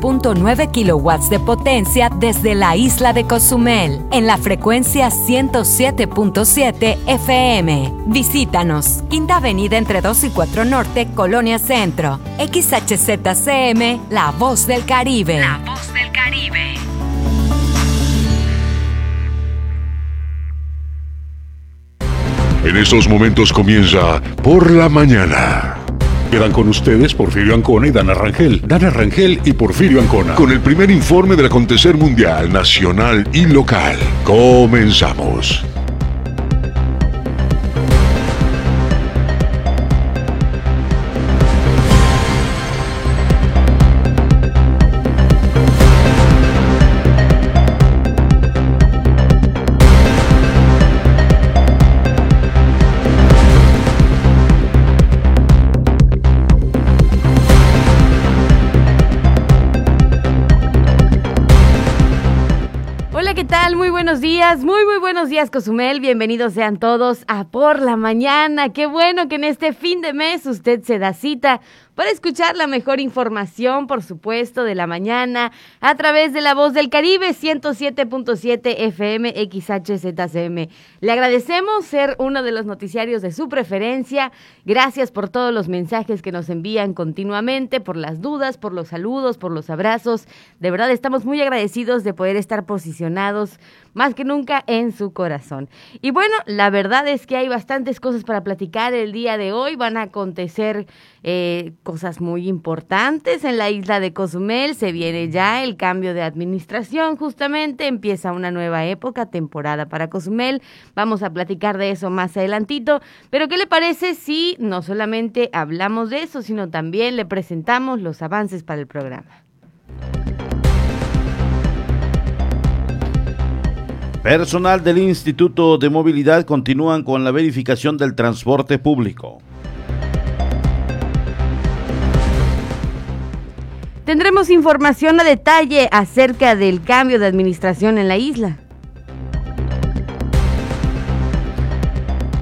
con 1.9 kilowatts de potencia desde la isla de Cozumel en la frecuencia 107.7 FM. Visítanos, Quinta Avenida entre 2 y 4 Norte, Colonia Centro. XHZCM, La Voz del Caribe. La Voz del Caribe. En estos momentos comienza Por la Mañana. Quedan con ustedes Porfirio Ancona y Dana Rangel. Dana Rangel y Porfirio Ancona. Con el primer informe del acontecer mundial, nacional y local. Comenzamos. Días, muy muy buenos días Cozumel, bienvenidos sean todos a Por la Mañana, qué bueno que en este fin de mes usted se da cita para escuchar la mejor información, por supuesto, de la mañana a través de la voz del Caribe 107.7 FM XHZCM. Le agradecemos ser uno de los noticiarios de su preferencia. Gracias por todos los mensajes que nos envían continuamente, por las dudas, por los saludos, por los abrazos. De verdad estamos muy agradecidos de poder estar posicionados más que nunca en su corazón. Y bueno, la verdad es que hay bastantes cosas para platicar el día de hoy. Van a acontecer eh, cosas muy importantes en la isla de Cozumel. Se viene ya el cambio de administración, justamente. Empieza una nueva época, temporada para Cozumel. Vamos a platicar de eso más adelantito. Pero ¿qué le parece si no solamente hablamos de eso, sino también le presentamos los avances para el programa? Personal del Instituto de Movilidad continúan con la verificación del transporte público. Tendremos información a detalle acerca del cambio de administración en la isla.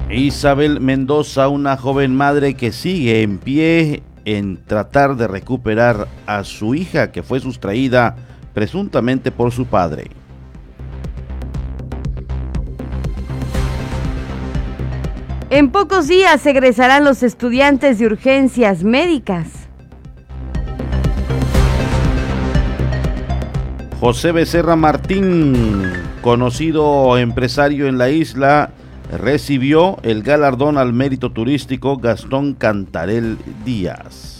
Isabel Mendoza, una joven madre que sigue en pie en tratar de recuperar a su hija que fue sustraída presuntamente por su padre. En pocos días egresarán los estudiantes de urgencias médicas. José Becerra Martín, conocido empresario en la isla, recibió el galardón al mérito turístico Gastón Cantarel Díaz.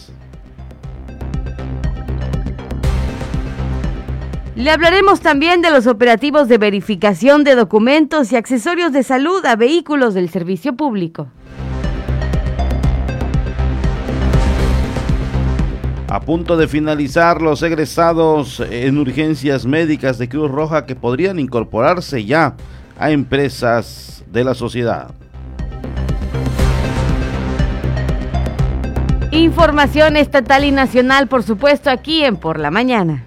Le hablaremos también de los operativos de verificación de documentos y accesorios de salud a vehículos del servicio público. A punto de finalizar los egresados en urgencias médicas de Cruz Roja que podrían incorporarse ya a empresas de la sociedad. Información estatal y nacional, por supuesto, aquí en Por la Mañana.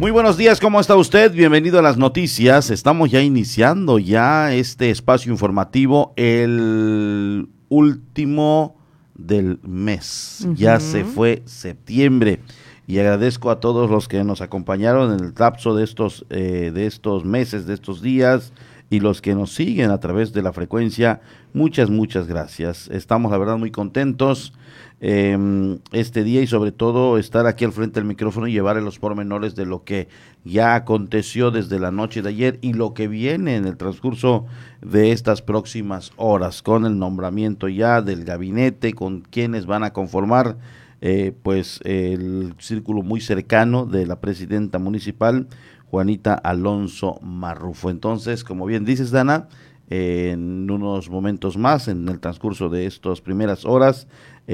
Muy buenos días, ¿cómo está usted? Bienvenido a las noticias. Estamos ya iniciando ya este espacio informativo, el último del mes. Ya se fue septiembre y agradezco a todos los que nos acompañaron en el lapso de estos, eh, de estos meses, de estos días y los que nos siguen a través de la frecuencia. Muchas, muchas gracias. Estamos la verdad muy contentos eh, este día y sobre todo estar aquí al frente del micrófono y llevarle los pormenores de lo que ya aconteció desde la noche de ayer y lo que viene en el transcurso de estas próximas horas con el nombramiento ya del gabinete, con quienes van a conformar eh, pues el círculo muy cercano de la presidenta municipal Juanita Alonso Marrufo. Entonces, como bien dices, Dana, en unos momentos más, en el transcurso de estas primeras horas,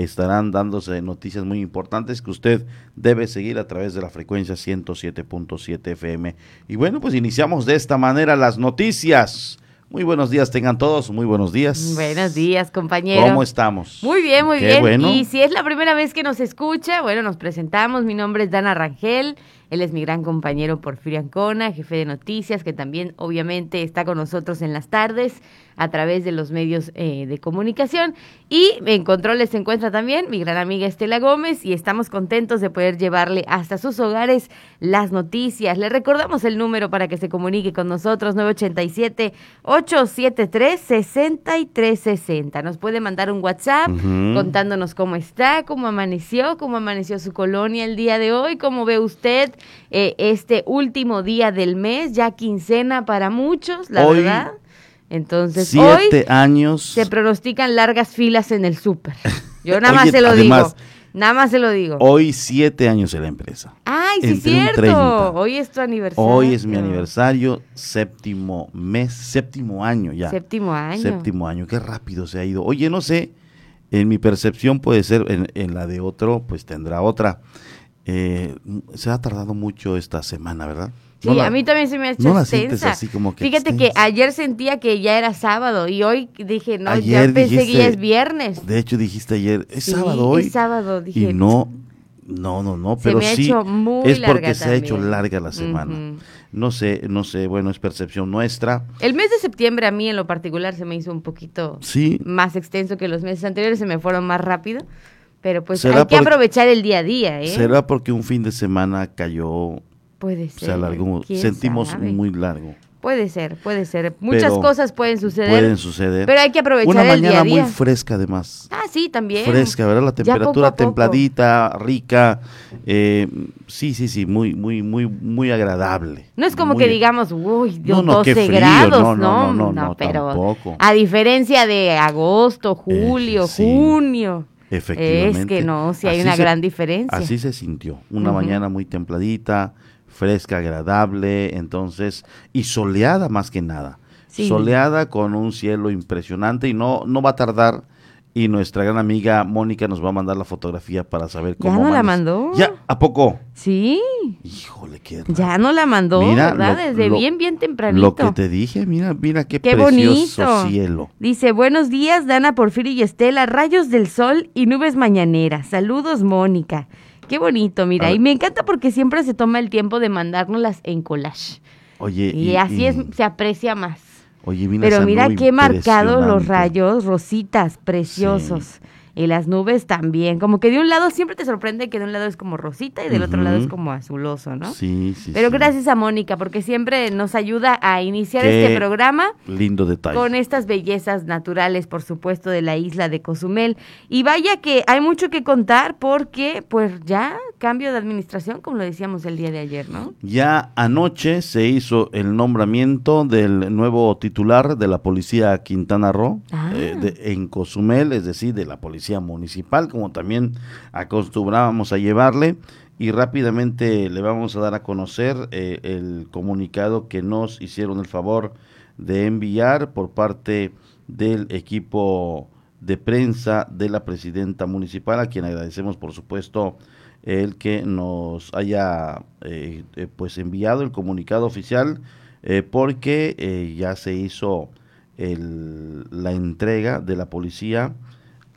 estarán dándose noticias muy importantes que usted debe seguir a través de la frecuencia 107.7 FM. Y bueno, pues iniciamos de esta manera las noticias. Muy buenos días tengan todos, muy buenos días. Buenos días, compañero. ¿Cómo estamos? Muy bien, muy bien. Y si es la primera vez que nos escucha, bueno, nos presentamos. Mi nombre es Dana Rangel. Él es mi gran compañero Porfirio Ancona, jefe de noticias, que también obviamente está con nosotros en las tardes a través de los medios eh, de comunicación. Y en controles se encuentra también mi gran amiga Estela Gómez y estamos contentos de poder llevarle hasta sus hogares las noticias. Le recordamos el número para que se comunique con nosotros, 987-873-6360. Nos puede mandar un WhatsApp contándonos cómo está, cómo amaneció, cómo amaneció su colonia el día de hoy, cómo ve usted eh, este último día del mes, ya quincena para muchos, la verdad. Entonces, siete años. Se pronostican largas filas en el súper. Yo nada más se lo digo. Nada más se lo digo. Hoy siete años en la empresa. Ay, sí, es cierto. Hoy es tu aniversario. Hoy es mi aniversario, séptimo mes, séptimo año ya. Séptimo año. Séptimo año. Qué rápido se ha ido. Oye, no sé, en mi percepción puede ser, en, en la de otro, pues tendrá otra. Eh, se ha tardado mucho esta semana, ¿verdad? Sí, a mí también se me ha hecho extensa. Fíjate que ayer sentía que ya era sábado y hoy dije, no, ya pensé que ya es viernes. De hecho dijiste ayer, es sábado hoy. Es sábado, dije. Y no, no, no, no, pero sí es porque se ha hecho larga la semana. No sé, no sé, bueno, es percepción nuestra. El mes de septiembre a mí en lo particular se me hizo un poquito más extenso que los meses anteriores, se me fueron más rápido. Pero pues hay que aprovechar el día a día, ¿eh? ¿Será porque un fin de semana cayó? Puede ser. Se alargó, sentimos muy largo. Puede ser, puede ser. Muchas cosas pueden suceder. Pueden suceder. Pero hay que aprovechar el día a día. muy fresca además. Ah, sí, también. Fresca, ¿verdad? La temperatura templadita, rica. Eh, sí, sí, sí, muy, muy, muy, muy agradable. No es como que digamos, uy, Dios, no, 12 grados, no, no, no, pero tampoco. a diferencia de agosto, julio, eh, junio. Efectivamente. Es que no, si hay una gran diferencia. Así se sintió. Una mañana muy templadita, fresca, agradable, entonces, y soleada más que nada. Soleada con un cielo impresionante y no, no va a tardar. Y nuestra gran amiga Mónica nos va a mandar la fotografía para saber cómo. ¿Ya no la mandó? ¿Ya? ¿A poco? Sí. Híjole, qué Ya no la mandó, ¿verdad? Desde bien, bien tempranito. Lo que te dije, mira, mira qué, qué precioso cielo. Dice, buenos días, Dana, Porfirio y Estela, rayos del sol y nubes mañaneras. Saludos, Mónica. Qué bonito, mira. Y me encanta porque siempre se toma el tiempo de mandárnoslas en collage. Oye, y, así es, se aprecia más. Oye, Pero mira qué marcados los rayos, rositas, preciosos. Y las nubes también. Como que de un lado siempre te sorprende que de un lado es como rosita y del otro lado es como azuloso, ¿no? Sí, sí. Pero gracias a Mónica porque siempre nos ayuda a iniciar este programa. Lindo detalle. Con estas bellezas naturales, por supuesto, de la isla de Cozumel. Y vaya que hay mucho que contar porque, pues ya, cambio de administración, como lo decíamos el día de ayer, ¿no? Ya anoche se hizo el nombramiento del nuevo titular de la policía Quintana Roo ah. eh, en Cozumel, es decir, de la policía municipal, como también acostumbrábamos a llevarle. Y rápidamente le vamos a dar a conocer eh, el comunicado que nos hicieron el favor de enviar por parte del equipo de prensa de la presidenta municipal, a quien agradecemos por supuesto el que nos haya eh, eh, pues enviado el comunicado oficial porque ya se hizo la entrega de la policía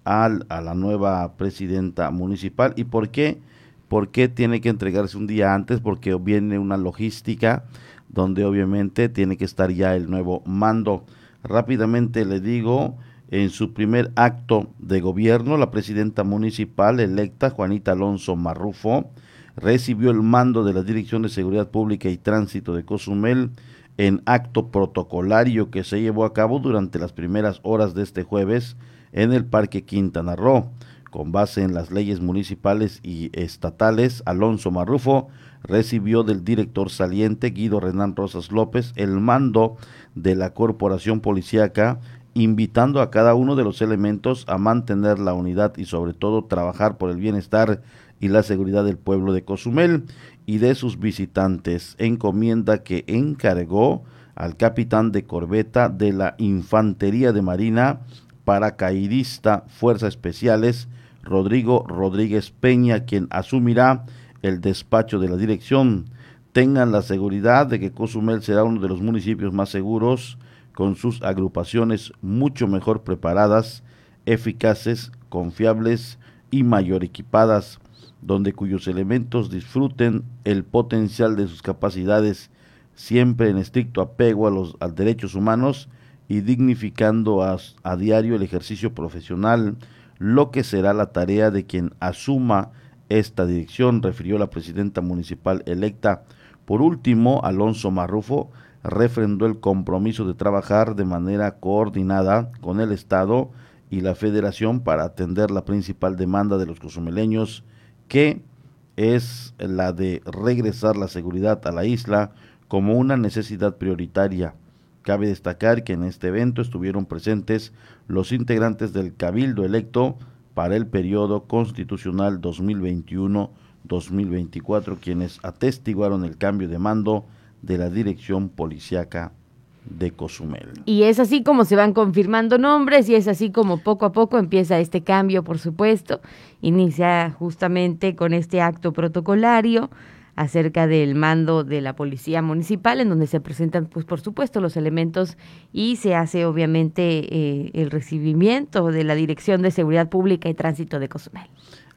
a la nueva presidenta municipal. ¿Y por qué? ¿Por qué tiene que entregarse un día antes? Porque viene una logística donde obviamente tiene que estar ya el nuevo mando. Rápidamente le digo, en su primer acto de gobierno, la presidenta municipal electa, Juanita Alonso Marrufo, recibió el mando de la Dirección de Seguridad Pública y Tránsito de Cozumel en acto protocolario que se llevó a cabo durante las primeras horas de este jueves en el Parque Quintana Roo. Con base en las leyes municipales y estatales, Alonso Marrufo recibió del director saliente Guido Renán Rosas López el mando de la corporación policíaca, invitando a cada uno de los elementos a mantener la unidad y sobre todo trabajar por el bienestar y la seguridad del pueblo de Cozumel y de sus visitantes, encomienda que encargó al capitán de corbeta de la Infantería de Marina, paracaidista Fuerzas Especiales, Rodrigo Rodríguez Peña, quien asumirá el despacho de la dirección. Tengan la seguridad de que Cozumel será uno de los municipios más seguros, con sus agrupaciones mucho mejor preparadas, eficaces, confiables y mayor equipadas. donde cuyos elementos disfruten el potencial de sus capacidades, siempre en estricto apego a los derechos humanos y dignificando a, a diario el ejercicio profesional, lo que será la tarea de quien asuma esta dirección, refirió la presidenta municipal electa. Por último, Alonso Marrufo refrendó el compromiso de trabajar de manera coordinada con el Estado y la Federación para atender la principal demanda de los cozumeleños, que es la de regresar la seguridad a la isla como una necesidad prioritaria. Cabe destacar que en este evento estuvieron presentes los integrantes del Cabildo electo para el periodo constitucional 2021-2024, quienes atestiguaron el cambio de mando de la Dirección Policiaca de Cozumel. Y es así como se van confirmando nombres y es así como poco a poco empieza este cambio, por supuesto. Inicia justamente con este acto protocolario acerca del mando de la policía municipal, en donde se presentan, pues por supuesto, los elementos y se hace obviamente eh, el recibimiento de la Dirección de Seguridad Pública y Tránsito de Cozumel.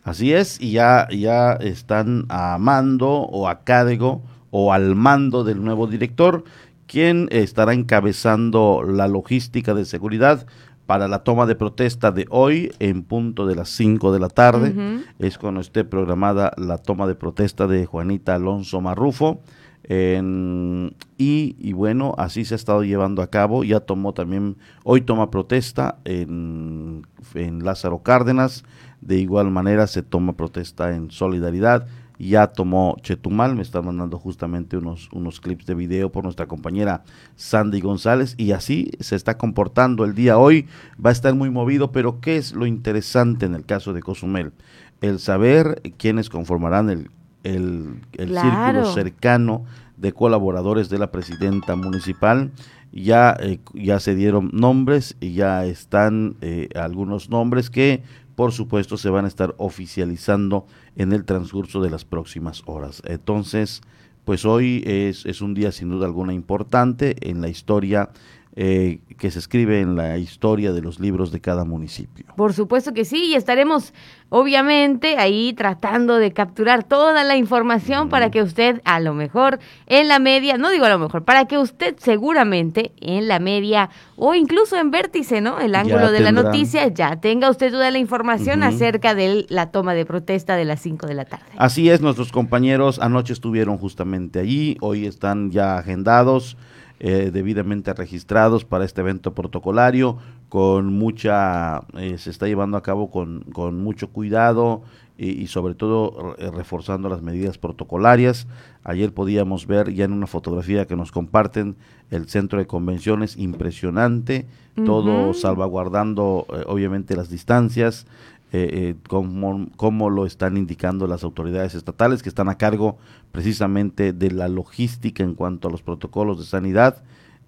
Así es, y ya, ya están a mando o a cargo o al mando del nuevo director, quien estará encabezando la logística de seguridad para la toma de protesta de hoy en punto de las 5 de la tarde. Es cuando esté programada la toma de protesta de Juanita Alonso Marrufo. y, y, bueno, así se ha estado llevando a cabo. Ya tomó también, hoy toma protesta en, en Lázaro Cárdenas. De igual manera se toma protesta en Solidaridad ya tomó Chetumal, me está mandando justamente unos, unos clips de video por nuestra compañera Sandy González y así se está comportando el día hoy, va a estar muy movido, pero ¿qué es lo interesante en el caso de Cozumel? El saber quiénes conformarán el, el, círculo cercano de colaboradores de la presidenta municipal. Ya, eh, ya se dieron nombres y ya están eh, algunos nombres que por supuesto se van a estar oficializando en el transcurso de las próximas horas. Entonces, pues hoy es, es un día sin duda alguna importante en la historia eh, que se escribe en la historia de los libros de cada municipio. Por supuesto que sí, y estaremos obviamente ahí tratando de capturar toda la información para que usted a lo mejor en la media, no digo a lo mejor, para que usted seguramente en la media o incluso en vértice, ¿no? El ángulo de la noticia, ya tenga usted toda la información acerca de la toma de protesta de las 5 de la tarde. Así es, nuestros compañeros anoche estuvieron justamente allí, hoy están ya agendados. Eh, debidamente registrados para este evento protocolario, con mucha, eh, se está llevando a cabo con, con mucho cuidado y, sobre todo eh, reforzando las medidas protocolarias. Ayer podíamos ver ya en una fotografía que nos comparten el centro de convenciones, impresionante, todo salvaguardando obviamente las distancias, eh, como, lo están indicando las autoridades estatales que están a cargo precisamente de la logística en cuanto a los protocolos de sanidad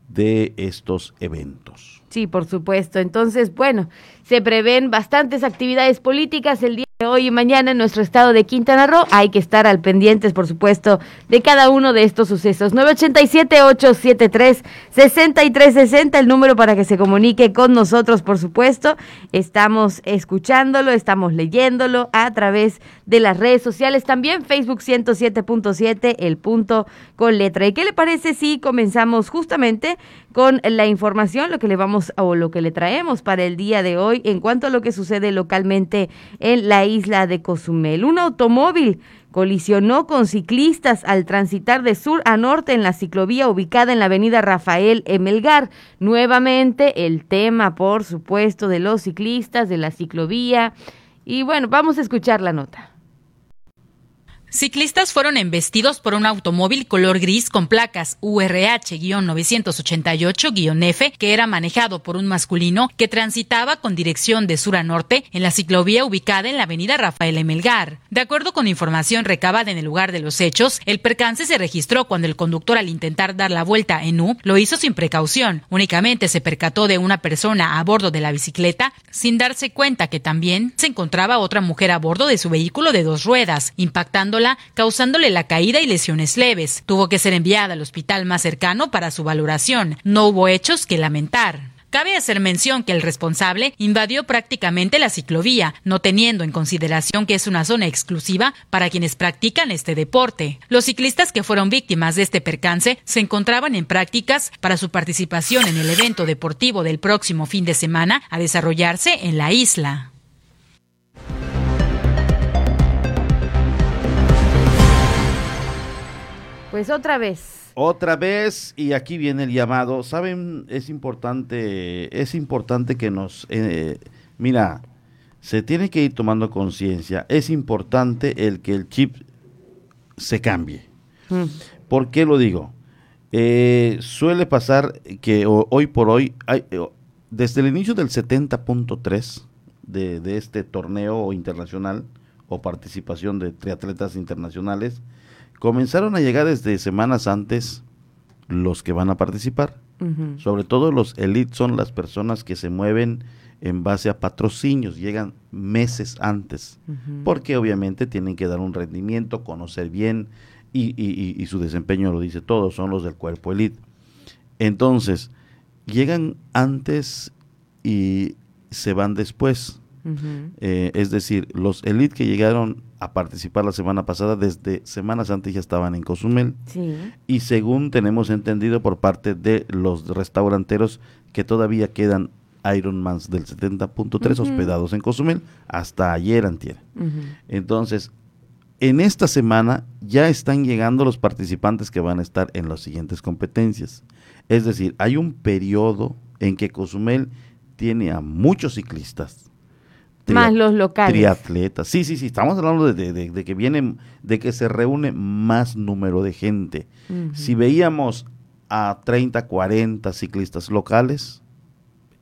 de estos eventos. Sí, por supuesto. Entonces, bueno, se prevén bastantes actividades políticas el día de hoy y mañana en nuestro estado de Quintana Roo. Hay que estar al pendientes, por supuesto, de cada uno de estos sucesos. 987-873-6360, el número para que se comunique con nosotros, por supuesto. Estamos escuchándolo, estamos leyéndolo a través de las redes sociales. También Facebook 107.7, el punto con letra. ¿Y qué le parece si comenzamos justamente con la información, lo que le vamos o lo que le traemos para el día de hoy en cuanto a lo que sucede localmente en la isla de Cozumel. Un automóvil colisionó con ciclistas al transitar de sur a norte en la ciclovía ubicada en la avenida Rafael Emelgar. Nuevamente el tema, por supuesto, de los ciclistas, de la ciclovía. Y bueno, vamos a escuchar la nota. Ciclistas fueron embestidos por un automóvil color gris con placas URH-988-F que era manejado por un masculino que transitaba con dirección de sur a norte en la ciclovía ubicada en la avenida Rafael Emelgar. De acuerdo con información recabada en el lugar de los hechos, el percance se registró cuando el conductor al intentar dar la vuelta en U lo hizo sin precaución. Únicamente se percató de una persona a bordo de la bicicleta sin darse cuenta que también se encontraba otra mujer a bordo de su vehículo de dos ruedas, impactando causándole la caída y lesiones leves. Tuvo que ser enviada al hospital más cercano para su valoración. No hubo hechos que lamentar. Cabe hacer mención que el responsable invadió prácticamente la ciclovía, no teniendo en consideración que es una zona exclusiva para quienes practican este deporte. Los ciclistas que fueron víctimas de este percance se encontraban en prácticas para su participación en el evento deportivo del próximo fin de semana a desarrollarse en la isla. Pues otra vez. Otra vez, y aquí viene el llamado. Saben, es importante, es importante que nos, eh, mira, se tiene que ir tomando conciencia. Es importante el que el chip se cambie. Mm. ¿Por qué lo digo? Eh, suele pasar que hoy por hoy, hay, eh, desde el inicio del 70.3 de, de este torneo internacional o participación de triatletas internacionales, Comenzaron a llegar desde semanas antes los que van a participar. Sobre todo los elites son las personas que se mueven en base a patrocinios, llegan meses antes, porque obviamente tienen que dar un rendimiento, conocer bien y, y, su desempeño lo dice todo, son los del cuerpo elite. Entonces, llegan antes y se van después. Eh, es decir, los elite que llegaron a participar la semana pasada, desde semanas antes ya estaban en Cozumel. Y según tenemos entendido por parte de los restauranteros que todavía quedan Ironmans del 70.3 hospedados en Cozumel hasta ayer antier. Entonces, en esta semana ya están llegando los participantes que van a estar en las siguientes competencias. Es decir, hay un periodo en que Cozumel tiene a muchos ciclistas más los locales. Triatletas. Sí, sí, sí. Estamos hablando de, que vienen, de que se reúne más número de gente. Si veíamos a 30, 40 ciclistas locales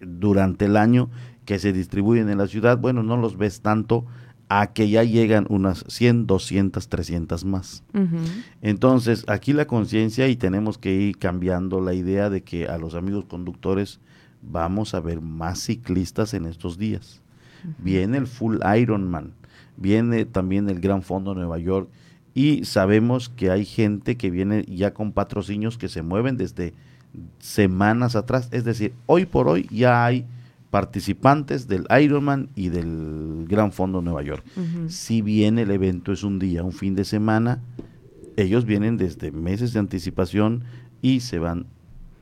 durante el año que se distribuyen en la ciudad, bueno, no los ves tanto a que ya llegan unas 100, 200, 300 más. Entonces, aquí la conciencia y tenemos que ir cambiando la idea de que a los amigos conductores vamos a ver más ciclistas en estos días viene el Full Ironman, viene también el Gran Fondo Nueva York y sabemos que hay gente que viene ya con patrocinios que se mueven desde semanas atrás, es decir, hoy por hoy ya hay participantes del Ironman y del Gran Fondo Nueva York. Si bien el evento es un día, un fin de semana, ellos vienen desde meses de anticipación y se van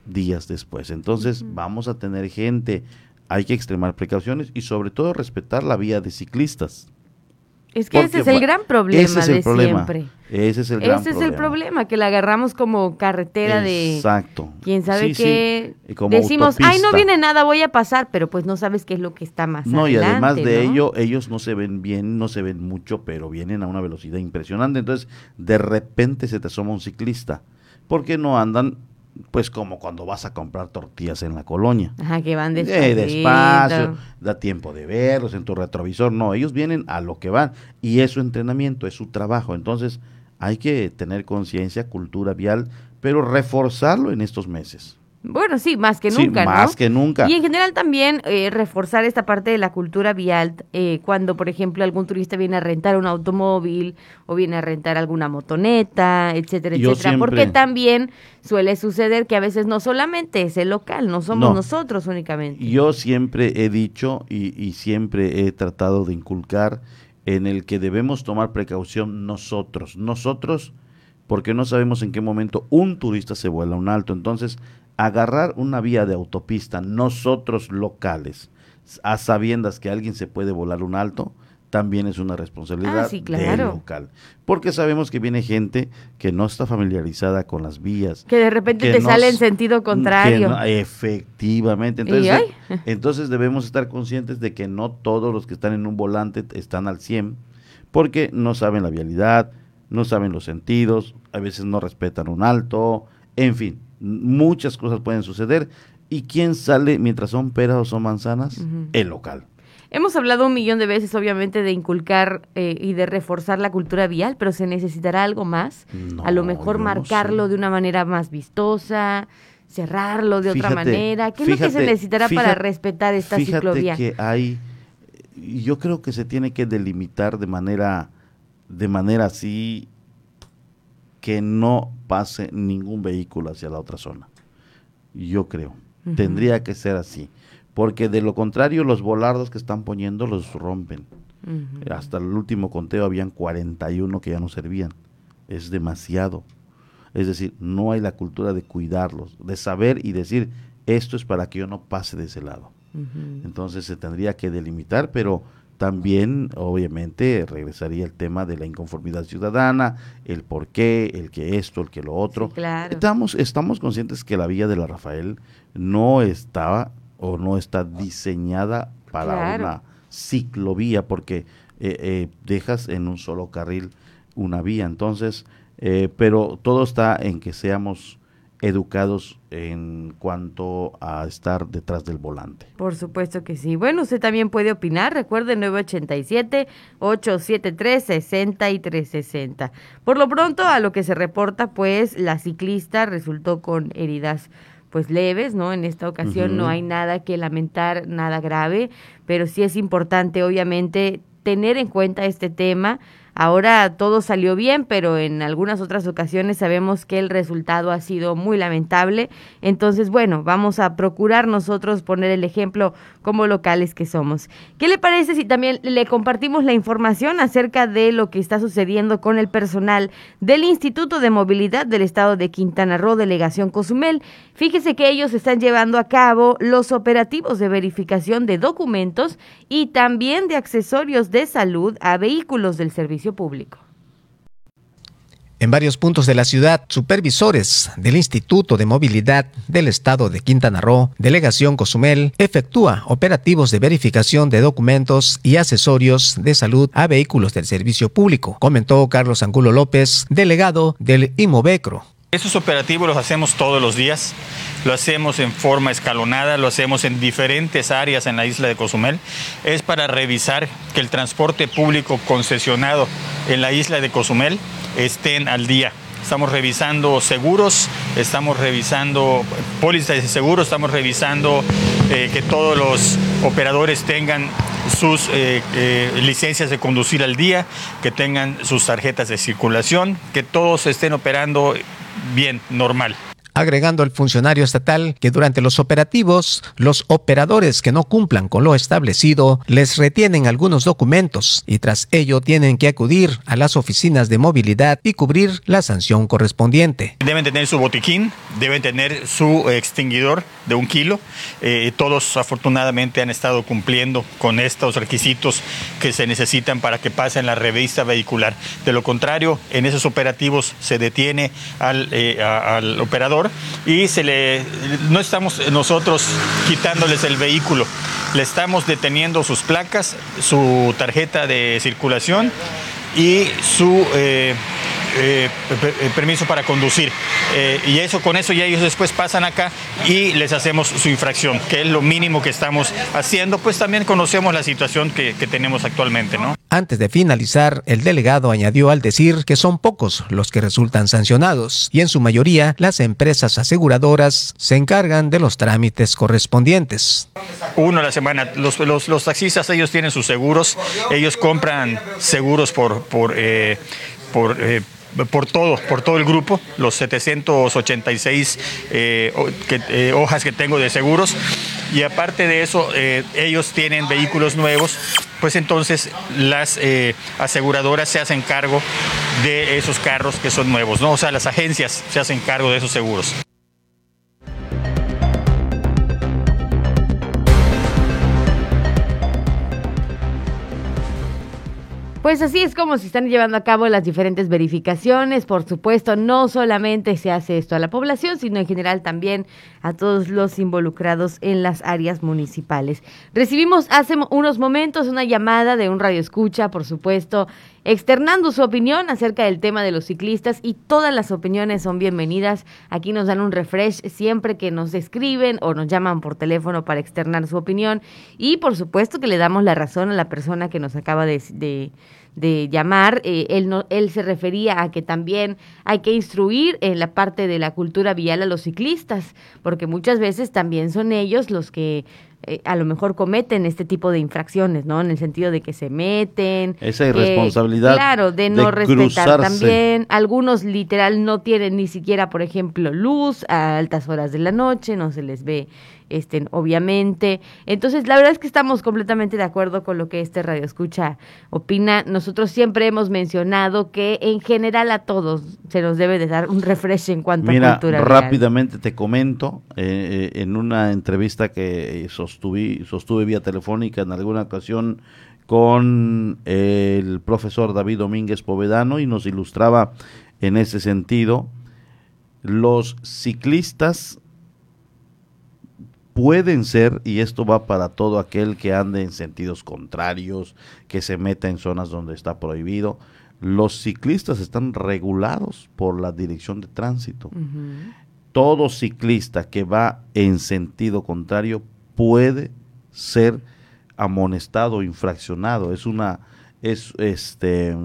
días después. Entonces vamos a tener gente hay que extremar precauciones y sobre todo respetar la vía de ciclistas. Es que ese es el gran problema ese es el de problema. siempre. Ese es el gran ese es el problema, que la agarramos como carretera de... Exacto. ¿Quién sabe qué? Decimos, ay, no viene nada, voy a pasar, pero pues no sabes qué es lo que está más No, y además de ello, ellos no se ven bien, no se ven mucho, pero vienen a una velocidad impresionante. Entonces, de repente se te asoma un ciclista, porque no andan pues como cuando vas a comprar tortillas en la colonia. Ajá, que van despacio. despacio, da tiempo de verlos en tu retrovisor. No, ellos vienen a lo que van y es su entrenamiento, es su trabajo. Entonces hay que tener conciencia, cultura vial, pero reforzarlo en estos meses. Bueno, sí, más que nunca, más que nunca. Y en general también eh, reforzar esta parte de la cultura vial eh, cuando, por ejemplo, algún turista viene a rentar un automóvil o viene a rentar alguna motoneta, etcétera, etcétera. Porque también suele suceder que a veces no solamente es el local, no somos nosotros únicamente. Yo siempre he dicho y, y siempre he tratado de inculcar en el que debemos tomar precaución nosotros, nosotros porque no sabemos en qué momento un turista se vuela un alto. Entonces, agarrar una vía de autopista, nosotros locales, a sabiendas que alguien se puede volar un alto, también es una responsabilidad ah, del local. Porque sabemos que viene gente que no está familiarizada con las vías. Que de repente te sale en sentido contrario. efectivamente. Entonces, entonces debemos estar conscientes de que no todos los que están en un volante están al 100, porque no saben la vialidad, no saben los sentidos, a veces no respetan un alto, en fin muchas cosas pueden suceder. ¿Y quién sale mientras son peras o son manzanas? El local. Hemos hablado un millón de veces, obviamente, de inculcar eh, y de reforzar la cultura vial, pero se necesitará algo más. a lo mejor marcarlo de una manera más vistosa, cerrarlo de otra manera. ¿Qué es lo que se necesitará para respetar esta ciclovía? que hay, yo creo que se tiene que delimitar de manera, de manera así que no pase ningún vehículo hacia la otra zona. Yo creo. Tendría que ser así. Porque de lo contrario, los volardos que están poniendo los rompen. Hasta el último conteo habían 41 que ya no servían. Es demasiado. Es decir, no hay la cultura de cuidarlos, de saber y decir, esto es para que yo no pase de ese lado. Entonces se tendría que delimitar, pero también obviamente regresaría el tema de la inconformidad ciudadana, el por qué, el que esto, el que lo otro. Estamos, estamos conscientes que la vía de la Rafael no estaba o no está diseñada para una ciclovía porque eh, eh, dejas en un solo carril una vía. Entonces, eh, pero todo está en que seamos educados en cuanto a estar detrás del volante. Por supuesto que sí. Bueno, usted también puede opinar. Recuerde 987-873-6360. Por lo pronto, a lo que se reporta, pues la ciclista resultó con heridas pues leves, ¿no? En esta ocasión no hay nada que lamentar, nada grave, pero sí es importante, obviamente, tener en cuenta este tema Ahora todo salió bien, pero en algunas otras ocasiones sabemos que el resultado ha sido muy lamentable. Entonces, bueno, vamos a procurar nosotros poner el ejemplo como locales que somos. ¿Qué le parece si también le compartimos la información acerca de lo que está sucediendo con el personal del Instituto de Movilidad del Estado de Quintana Roo, Delegación Cozumel? Fíjese que ellos están llevando a cabo los operativos de verificación de documentos y también de accesorios de salud a vehículos del servicio público. En varios puntos de la ciudad, supervisores del Instituto de Movilidad del Estado de Quintana Roo, Delegación Cozumel, efectúa operativos de verificación de documentos y accesorios de salud a vehículos del servicio público, comentó Carlos Angulo López, delegado del IMOVECRO. Esos operativos los hacemos todos los días, lo hacemos en forma escalonada, lo hacemos en diferentes áreas en la isla de Cozumel. Es para revisar que el transporte público concesionado en la isla de Cozumel estén al día. Estamos revisando seguros, estamos revisando pólizas de seguros, estamos revisando eh, que todos los operadores tengan sus eh, eh, licencias de conducir al día, que tengan sus tarjetas de circulación, que todos estén operando bien, normal agregando el funcionario estatal que durante los operativos los operadores que no cumplan con lo establecido les retienen algunos documentos y tras ello tienen que acudir a las oficinas de movilidad y cubrir la sanción correspondiente. Deben tener su botiquín, deben tener su extinguidor de un kilo. Eh, todos afortunadamente han estado cumpliendo con estos requisitos que se necesitan para que pasen la revista vehicular. De lo contrario, en esos operativos se detiene al, eh, al operador y se le, no estamos nosotros quitándoles el vehículo, le estamos deteniendo sus placas, su tarjeta de circulación y su eh, eh, permiso para conducir. Eh, y eso con eso ya ellos después pasan acá y les hacemos su infracción, que es lo mínimo que estamos haciendo, pues también conocemos la situación que, que tenemos actualmente, ¿no? Antes de finalizar, el delegado añadió al decir que son pocos los que resultan sancionados y en su mayoría las empresas aseguradoras se encargan de los trámites correspondientes. Uno a la semana, los, los, taxistas ellos tienen sus seguros, ellos compran seguros por, por, eh, por eh, por todo, por todo el grupo, los 786 eh, eh, hojas que tengo de seguros. Y aparte de eso, eh, ellos tienen vehículos nuevos, pues entonces las aseguradoras se hacen cargo de esos carros que son nuevos, ¿no? O sea, las agencias se hacen cargo de esos seguros. Pues así es como se están llevando a cabo las diferentes verificaciones. Por supuesto, no solamente se hace esto a la población, sino en general también a todos los involucrados en las áreas municipales. Recibimos hace unos momentos una llamada de un radio escucha, por supuesto, externando su opinión acerca del tema de los ciclistas y todas las opiniones son bienvenidas. Aquí nos dan un refresh siempre que nos escriben o nos llaman por teléfono para externar su opinión y por supuesto que le damos la razón a la persona que nos acaba de, llamar. Eh, él, no, él se refería a que también hay que instruir en la parte de la cultura vial a los ciclistas, porque muchas veces también son ellos los que eh, a lo mejor cometen este tipo de infracciones, ¿no? En el sentido de que se meten. Esa irresponsabilidad. claro, de no respetar también. Algunos literal no tienen ni siquiera, por ejemplo, luz a altas horas de la noche, no se les ve este, obviamente. Entonces, la verdad es que estamos completamente de acuerdo con lo que este radio escucha opina. Nosotros siempre hemos mencionado que en general a todos se nos debe de dar un refresh en cuanto a cultura. Rápidamente te comento, eh, eh, en una entrevista que sostuve, sostuve vía telefónica en alguna ocasión con el profesor David Domínguez Povedano y nos ilustraba en ese sentido los ciclistas pueden ser, y esto va para todo aquel que ande en sentidos contrarios, que se meta en zonas donde está prohibido, los ciclistas están regulados por la dirección de tránsito. Todo ciclista que va en sentido contrario puede ser amonestado infraccionado. Es una, es este,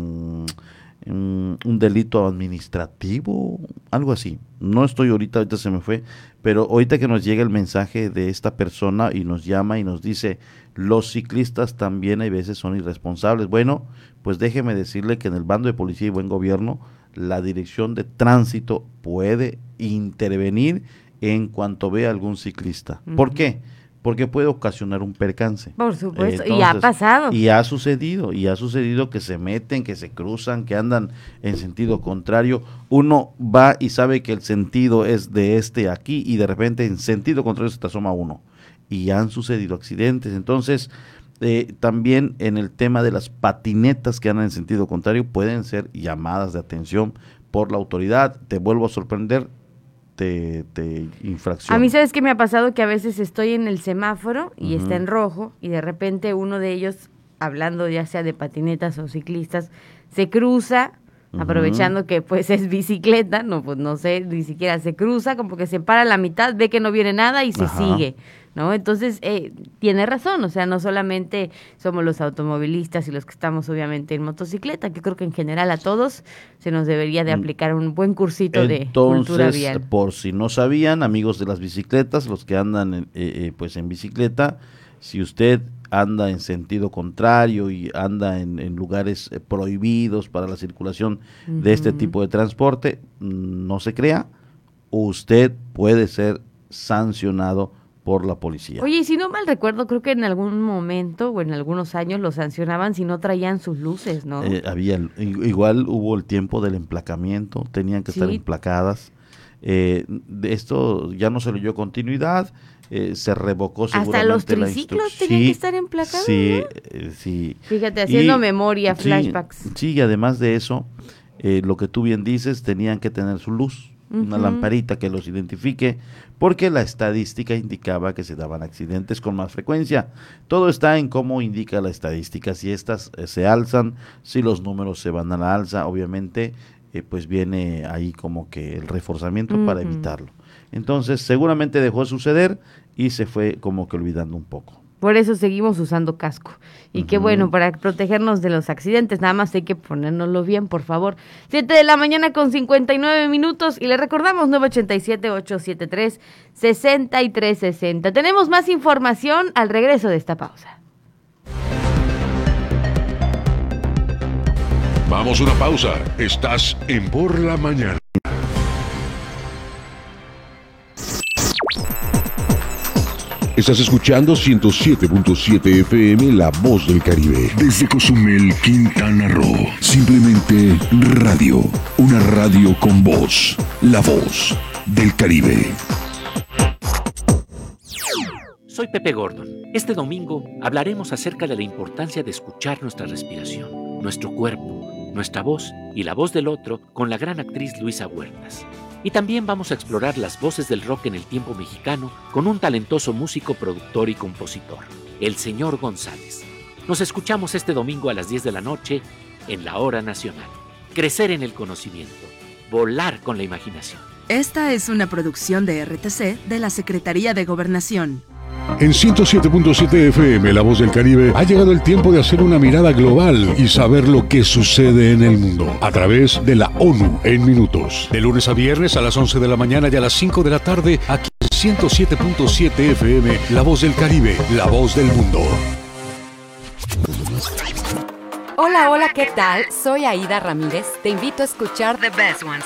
mm, un delito administrativo, algo así. No estoy ahorita, ahorita se me fue, pero ahorita que nos llega el mensaje de esta persona y nos llama y nos dice, los ciclistas también hay veces son irresponsables. Bueno, pues déjeme decirle que en el bando de policía y buen gobierno, la dirección de tránsito puede intervenir en cuanto vea algún ciclista. ¿Por qué? Porque puede ocasionar un percance. Por supuesto, y ha pasado. Y ha sucedido, y ha sucedido que se meten, que se cruzan, que andan en sentido contrario. Uno va y sabe que el sentido es de este aquí y de repente en sentido contrario se te asoma uno. Y han sucedido accidentes. Entonces, eh, también en el tema de las patinetas que andan en sentido contrario pueden ser llamadas de atención por la autoridad. Te vuelvo a sorprender, de, infracción. A mí, ¿sabes qué me ha pasado? Que a veces estoy en el semáforo y está en rojo y de repente uno de ellos, hablando ya sea de patinetas o ciclistas, se cruza aprovechando que pues es bicicleta, no pues no sé, ni siquiera se cruza, como que se para a la mitad, ve que no viene nada y se sigue. ¿No? Entonces, eh, tiene razón, o sea, no solamente somos los automovilistas y los que estamos obviamente en motocicleta, que creo que en general a todos se nos debería de mm. aplicar un buen cursito de cultura vial. por si no sabían, amigos de las bicicletas, los que andan eh, eh, pues en bicicleta, si usted anda en sentido contrario y anda en, lugares prohibidos para la circulación de este tipo de transporte, mm, no se crea, usted puede ser sancionado por la policía. Oye, y si no mal recuerdo, creo que en algún momento o en algunos años los sancionaban si no traían sus luces, ¿no? Eh, había, igual hubo el tiempo del emplacamiento, tenían que estar emplacadas. Eh, de esto ya no se le dio continuidad, eh, se revocó seguramente Hasta los triciclos tenían que estar emplacados. Sí, sí. Fíjate, haciendo memoria, flashbacks. Sí, y además de eso, lo que tú bien dices, tenían que tener su luz una lamparita que los identifique, porque la estadística indicaba que se daban accidentes con más frecuencia. Todo está en cómo indica la estadística, si estas eh, se alzan, si los números se van a la alza, obviamente, eh, pues viene ahí como que el reforzamiento para evitarlo. Entonces, seguramente dejó de suceder y se fue como que olvidando un poco. Por eso seguimos usando casco. Y qué bueno, para protegernos de los accidentes, nada más hay que ponérnoslo bien, por favor. Siete de la mañana con 59 minutos y le recordamos 987-873-6360. Tenemos más información al regreso de esta pausa. Vamos a una pausa. Estás en Por la Mañana. Estás escuchando 107.7 FM La Voz del Caribe. Desde Cozumel, Quintana Roo. Simplemente radio. Una radio con voz. La Voz del Caribe. Soy Pepe Gordon. Este domingo hablaremos acerca de la importancia de escuchar nuestra respiración, nuestro cuerpo, nuestra voz y la voz del otro con la gran actriz Luisa Huertas. Y también vamos a explorar las voces del rock en el tiempo mexicano con un talentoso músico, productor y compositor, el señor González. Nos escuchamos este domingo a las 10 de la noche en la Hora Nacional. Crecer en el conocimiento, volar con la imaginación. Esta es una producción de RTC de la Secretaría de Gobernación. En 107.7 FM, La Voz del Caribe, ha llegado el tiempo de hacer una mirada global y saber lo que sucede en el mundo a través de la ONU en minutos. De lunes a viernes a las 11 de la mañana y a las 5 de la tarde aquí 107.7 FM, La Voz del Caribe, la voz del mundo. Hola, hola, ¿qué tal? Soy Aida Ramírez. Te invito a escuchar The Best Ones.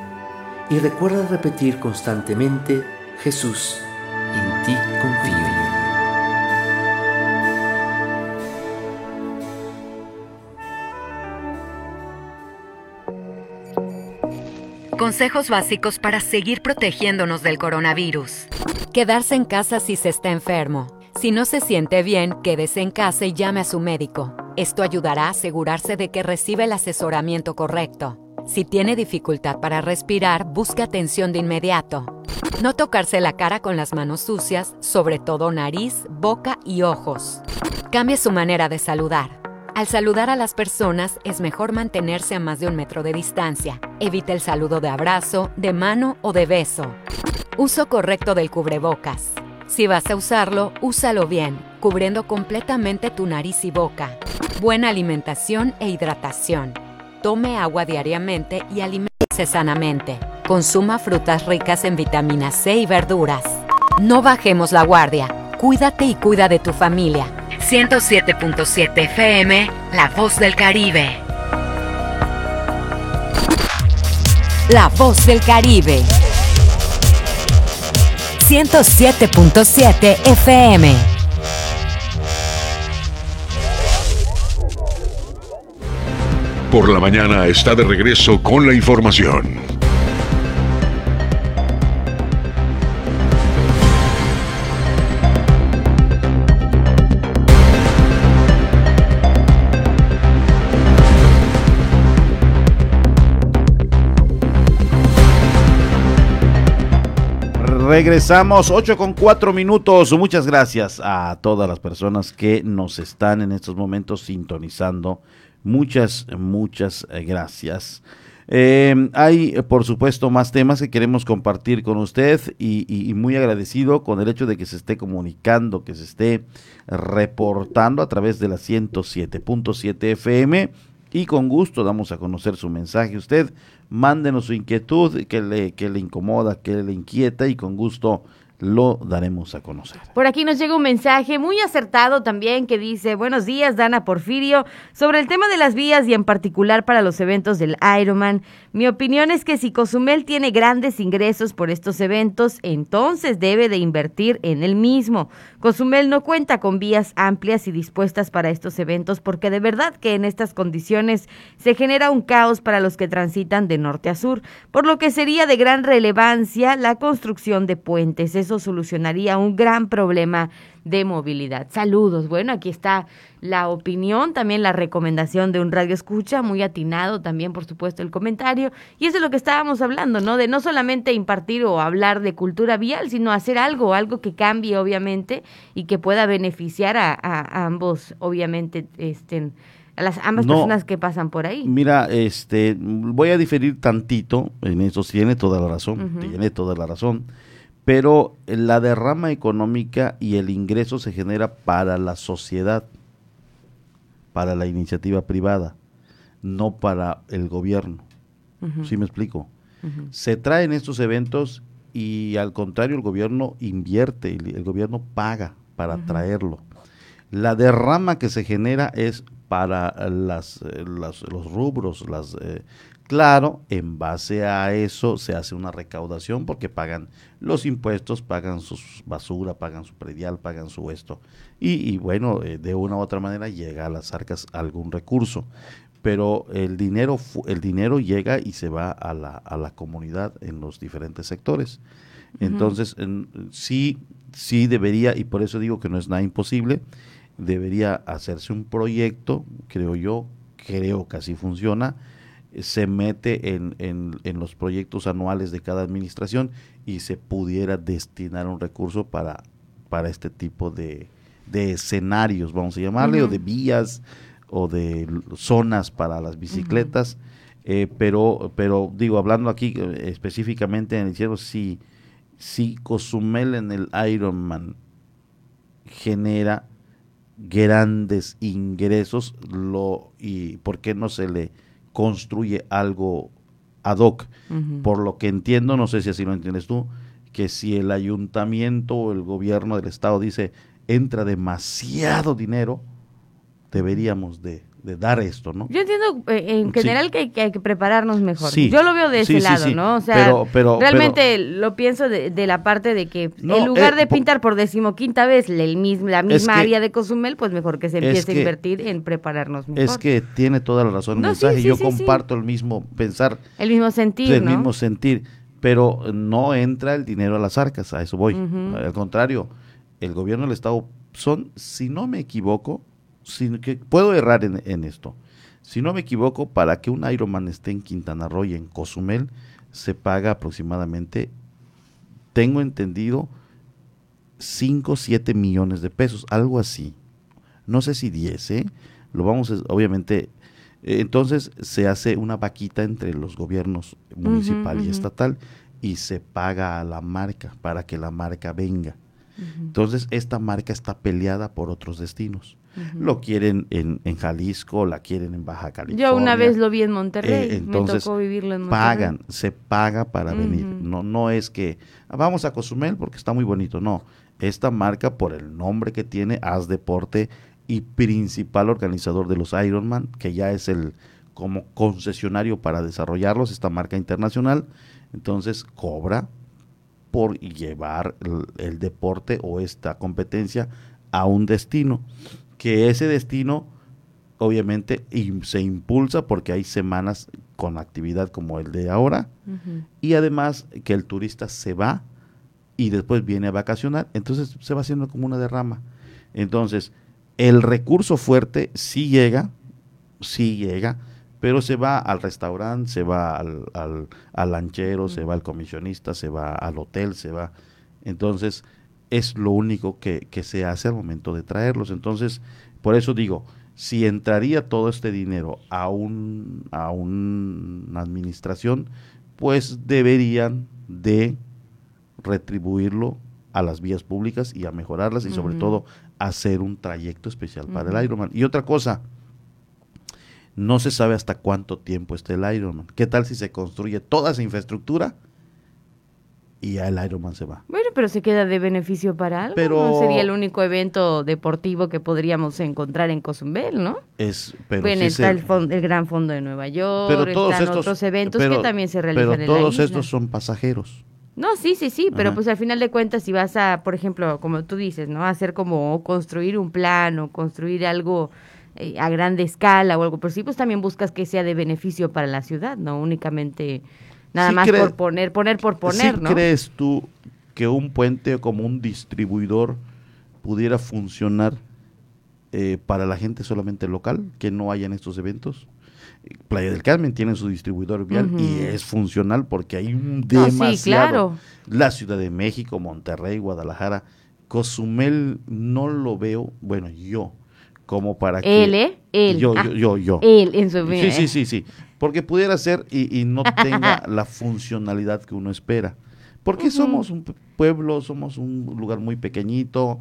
Y recuerda repetir constantemente, Jesús, en ti confío. Consejos básicos para seguir protegiéndonos del coronavirus. Quedarse en casa si se está enfermo. Si no se siente bien, quédese en casa y llame a su médico. Esto ayudará a asegurarse de que recibe el asesoramiento correcto. Si tiene dificultad para respirar, busque atención de inmediato. No tocarse la cara con las manos sucias, sobre todo nariz, boca y ojos. Cambie su manera de saludar. Al saludar a las personas es mejor mantenerse a más de un metro de distancia. Evite el saludo de abrazo, de mano o de beso. Uso correcto del cubrebocas. Si vas a usarlo, úsalo bien, cubriendo completamente tu nariz y boca. Buena alimentación e hidratación. Tome agua diariamente y aliméntese sanamente. Consuma frutas ricas en vitamina C y verduras. No bajemos la guardia. Cuídate y cuida de tu familia. 107.7 FM, La Voz del Caribe. La Voz del Caribe. 107.7 FM. Por la mañana está de regreso con la información. Regresamos 8 con 4 minutos. Muchas gracias a todas las personas que nos están en estos momentos sintonizando. Muchas, muchas eh, gracias. Eh, hay, por supuesto, más temas que queremos compartir con usted y, muy agradecido con el hecho de que se esté comunicando, que se esté reportando a través de la 107.7 FM y con gusto damos a conocer su mensaje. Usted mándenos su inquietud, que le, que le incomoda, que le inquieta y con gusto lo daremos a conocer. Por aquí nos llega un mensaje muy acertado también que dice, buenos días Dana Porfirio, sobre el tema de las vías y en particular para los eventos del Ironman. Mi opinión es que si Cozumel tiene grandes ingresos por estos eventos, entonces debe de invertir en el mismo. Cozumel no cuenta con vías amplias y dispuestas para estos eventos porque de verdad que en estas condiciones se genera un caos para los que transitan de norte a sur, por lo que sería de gran relevancia la construcción de puentes. Eso solucionaría un gran problema de movilidad. Saludos. Bueno, aquí está la opinión, también la recomendación de un radio escucha, muy atinado también, por supuesto, el comentario. Y eso es lo que estábamos hablando, ¿no? De no solamente impartir o hablar de cultura vial, sino hacer algo, algo que cambie, obviamente, y que pueda beneficiar a, a, ambos, obviamente, este a las ambas personas que pasan por ahí. Mira, este, voy a diferir tantito, en eso tiene toda la razón, tiene toda la razón pero la derrama económica y el ingreso se genera para la sociedad, para la iniciativa privada, no para el gobierno. ¿Sí me explico? Se traen estos eventos y al contrario el gobierno invierte, el, gobierno paga para traerlo. La derrama que se genera es para las, eh, los rubros, las eh, Claro, en base a eso se hace una recaudación porque pagan los impuestos, pagan su basura, pagan su predial, pagan su esto. Y, bueno, eh, de una u otra manera llega a las arcas algún recurso. Pero el dinero, el dinero llega y se va a la, a la comunidad en los diferentes sectores. Entonces, sí, sí debería, y por eso digo que no es nada imposible, debería hacerse un proyecto, creo yo, creo que así funciona, se mete en, en, los proyectos anuales de cada administración y se pudiera destinar un recurso para, para este tipo de, de escenarios, vamos a llamarle, o de vías o de zonas para las bicicletas. Eh, pero, pero digo, hablando aquí eh, específicamente en el cielo, si, si Cozumel en el Ironman genera grandes ingresos, lo, y por qué no se le construye algo ad hoc. Por lo que entiendo, no sé si así lo entiendes tú, que si el ayuntamiento o el gobierno del estado dice entra demasiado dinero, deberíamos de de dar esto, ¿no? Yo entiendo eh, en general que, hay, que, prepararnos mejor. Yo lo veo de ese lado, ¿no? O sea, realmente lo pienso de, la parte de que en lugar de eh, pintar por decimoquinta vez el mismo, la misma área de Cozumel, pues mejor que se empiece a invertir en prepararnos mejor. Es que tiene toda la razón el mensaje. Yo comparto el mismo pensar. El mismo sentir, El mismo sentir. Pero no entra el dinero a las arcas, a eso voy. Al contrario, el gobierno del Estado son, si no me equivoco, que puedo errar en, esto. Si no me equivoco, para que un Ironman esté en Quintana Roo y en Cozumel, se paga aproximadamente, tengo entendido, 5, 7 millones de pesos, algo así. No sé si 10, ¿eh? Lo vamos, a, obviamente, eh, entonces se hace una vaquita entre los gobiernos municipal y estatal y se paga a la marca para que la marca venga. Entonces, esta marca está peleada por otros destinos. Lo quieren en, en, Jalisco, la quieren en Baja California. Yo una vez lo vi en Monterrey, eh, entonces, me tocó vivirlo en Monterrey. Pagan, se paga para venir. No, no es que ah, vamos a Cozumel porque está muy bonito, no. Esta marca, por el nombre que tiene, Haz Deporte y principal organizador de los Ironman, que ya es el como concesionario para desarrollarlos, esta marca internacional, entonces cobra por llevar el deporte o esta competencia a un destino que ese destino obviamente se impulsa porque hay semanas con actividad como el de ahora y además que el turista se va y después viene a vacacionar, entonces se va haciendo como una derrama. Entonces, el recurso fuerte sí llega, sí llega, pero se va al restaurante, se va al, al, lanchero, se va al comisionista, se va al hotel, se va. Entonces, es lo único que, se hace al momento de traerlos. Entonces, por eso digo, si entraría todo este dinero a, un, a una administración, pues deberían de retribuirlo a las vías públicas y a mejorarlas y sobre todo hacer un trayecto especial para el Ironman. Y otra cosa, no se sabe hasta cuánto tiempo esté el Ironman. ¿Qué tal si se construye toda esa infraestructura y ya el Ironman se va? pero se queda de beneficio para algo. Pero, no sería el único evento deportivo que podríamos encontrar en Cozumel, ¿no? Es, pero bueno, está el, el, Gran Fondo de Nueva York, pero todos están otros eventos que también se realizan pero todos estos son pasajeros. No, sí, sí, sí, pero pues al final de cuentas si vas a, por ejemplo, como tú dices, ¿no? Hacer como construir un plan o construir algo eh, a grande escala o algo, pero sí, pues también buscas que sea de beneficio para la ciudad, no únicamente nada más por poner, poner por poner, ¿sí crees tú que un puente como un distribuidor pudiera funcionar eh, para la gente solamente local, que no haya en estos eventos. Playa del Carmen tiene su distribuidor vial y es funcional porque hay un demasiado. La Ciudad de México, Monterrey, Guadalajara, Cozumel no lo veo, bueno, yo, como para que... Él, ¿eh? Él. Yo, yo, yo, yo. Él, en su Sí, sí, sí, sí. Porque pudiera ser y, y no tenga la funcionalidad que uno espera. Porque somos un pueblo, somos un lugar muy pequeñito.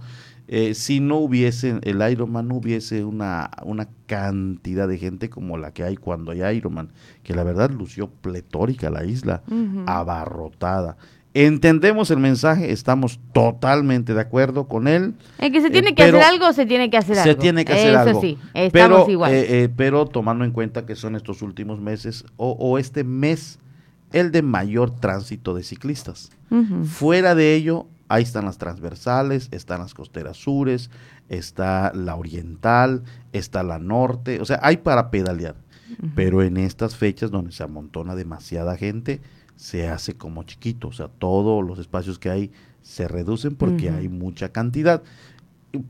Eh, si no hubiese el Ironman, no hubiese una, una cantidad de gente como la que hay cuando hay Ironman, que la verdad lució pletórica la isla, abarrotada. Entendemos el mensaje, estamos totalmente de acuerdo con él. En que se tiene que hacer algo, se tiene que hacer algo. Se tiene que hacer Eso algo. sí, estamos pero, igual. pero tomando en cuenta que son estos últimos meses o, o este mes el de mayor tránsito de ciclistas. Fuera de ello, ahí están las transversales, están las costeras sures, está la oriental, está la norte, o sea, hay para pedalear. Pero en estas fechas donde se amontona demasiada gente, se hace como chiquito, o sea, todos los espacios que hay se reducen porque hay mucha cantidad.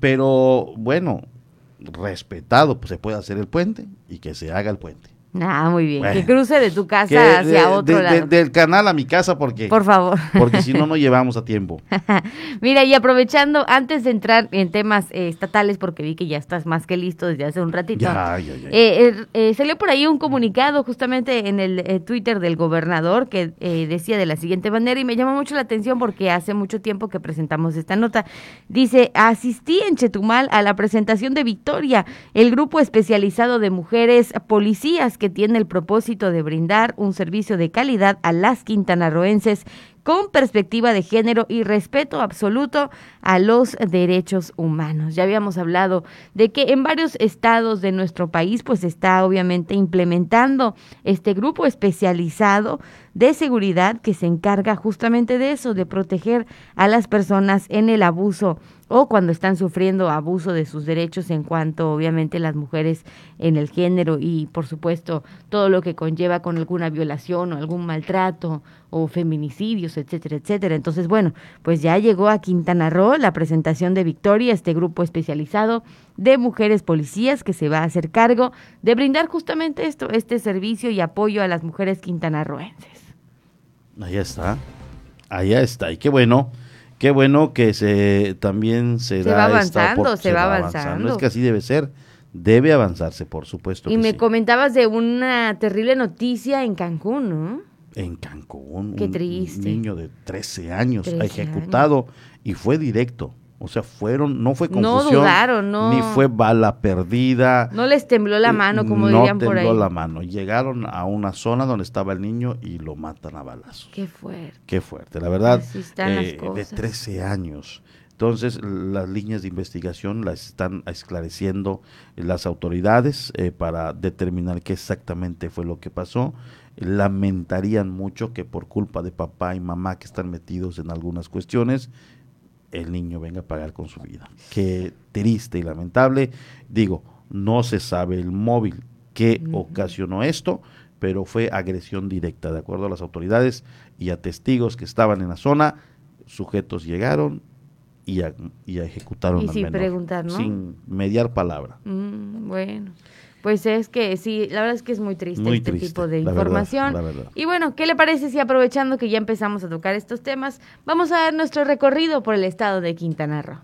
Pero bueno, respetado, pues se puede hacer el puente y que se haga el puente. Ah, muy bien. que cruce de tu casa hacia otro lado. del canal a mi casa, porque. Por favor. Porque si no, no llevamos a tiempo. Mira, y aprovechando, antes de entrar en temas eh, estatales, porque vi que ya estás más que listo desde hace un ratito. Ya, ya, ya. Eh, eh, salió por ahí un comunicado justamente en el Twitter del gobernador que decía de la siguiente manera, y me llamó mucho la atención porque hace mucho tiempo que presentamos esta nota. Dice: Asistí en Chetumal a la presentación de Victoria, el grupo especializado de mujeres policías que tiene el propósito de brindar un servicio de calidad a las quintanarroenses con perspectiva de género y respeto absoluto a los derechos humanos. Ya habíamos hablado de que en varios estados de nuestro país pues está obviamente implementando este grupo especializado de seguridad que se encarga justamente de eso, de proteger a las personas en el abuso o cuando están sufriendo abuso de sus derechos en cuanto obviamente las mujeres en el género y por supuesto todo lo que conlleva con alguna violación o algún maltrato o feminicidios, etcétera, etcétera. Entonces, bueno, pues ya llegó a Quintana Roo la presentación de Victoria, este grupo especializado de mujeres policías que se va a hacer cargo de brindar justamente esto, este servicio y apoyo a las mujeres quintanarroenses. Allá está, allá está, y qué bueno qué bueno que se también se, se da va avanzando, se, va, avanzando. Es que así debe ser. Debe avanzarse, por supuesto. Y me comentabas de una terrible noticia en Cancún, ¿no? En Cancún. Qué un, triste. niño de 13 años ejecutado y fue directo. O sea, fueron, no fue confusión. No dudaron, no. Ni fue bala perdida. No les tembló la mano, como dirían por ahí. No tembló la mano. Llegaron a una zona donde estaba el niño y lo matan a balazos. Qué fuerte. Qué fuerte. La verdad, eh, de 13 años. Entonces, las líneas de investigación las están esclareciendo las autoridades eh, para determinar qué exactamente fue lo que pasó. Lamentarían mucho que por culpa de papá y mamá que están metidos en algunas cuestiones, el niño venga a pagar con su vida. Qué triste y lamentable. Digo, no se sabe el móvil que ocasionó esto, pero fue agresión directa, de acuerdo a las autoridades y a testigos que estaban en la zona. Sujetos llegaron y, a, y ejecutaron y sin preguntar, ¿no? Sin mediar palabra. Mm, bueno. Pues es que sí, la verdad es que es muy triste este tipo de información. Y bueno, ¿qué le parece si aprovechando que ya empezamos a tocar estos temas, vamos a dar nuestro recorrido por el estado de Quintana Roo?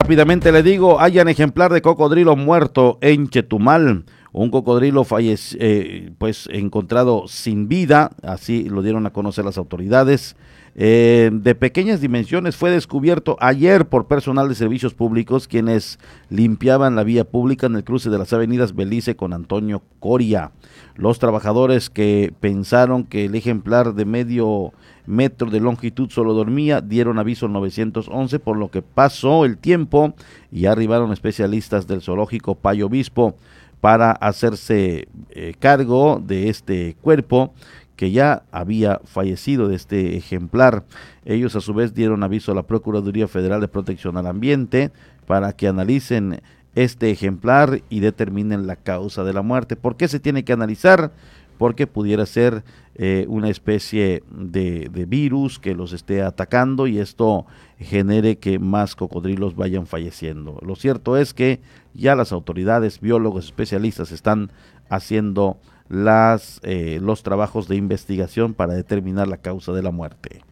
Rápidamente le digo, hay un ejemplar de cocodrilo muerto en Chetumal. Un cocodrilo fallece, eh, pues encontrado sin vida, así lo dieron a conocer las autoridades. Eh, de pequeñas dimensiones fue descubierto ayer por personal de servicios públicos quienes limpiaban la vía pública en el cruce de las avenidas Belice con Antonio Coria. Los trabajadores que pensaron que el ejemplar de medio metro de longitud solo dormía dieron aviso 911 por lo que pasó el tiempo y arribaron especialistas del zoológico Payo Obispo para hacerse eh, cargo de este cuerpo que ya había fallecido de este ejemplar. Ellos a su vez dieron aviso a la Procuraduría Federal de Protección al Ambiente para que analicen este ejemplar y determinen la causa de la muerte. ¿Por qué se tiene que analizar? Porque pudiera ser eh, una especie de, de, virus que los esté atacando y esto genere que más cocodrilos vayan falleciendo. Lo cierto es que ya las autoridades, biólogos, especialistas están haciendo las, eh, los trabajos de investigación para determinar la causa de la muerte.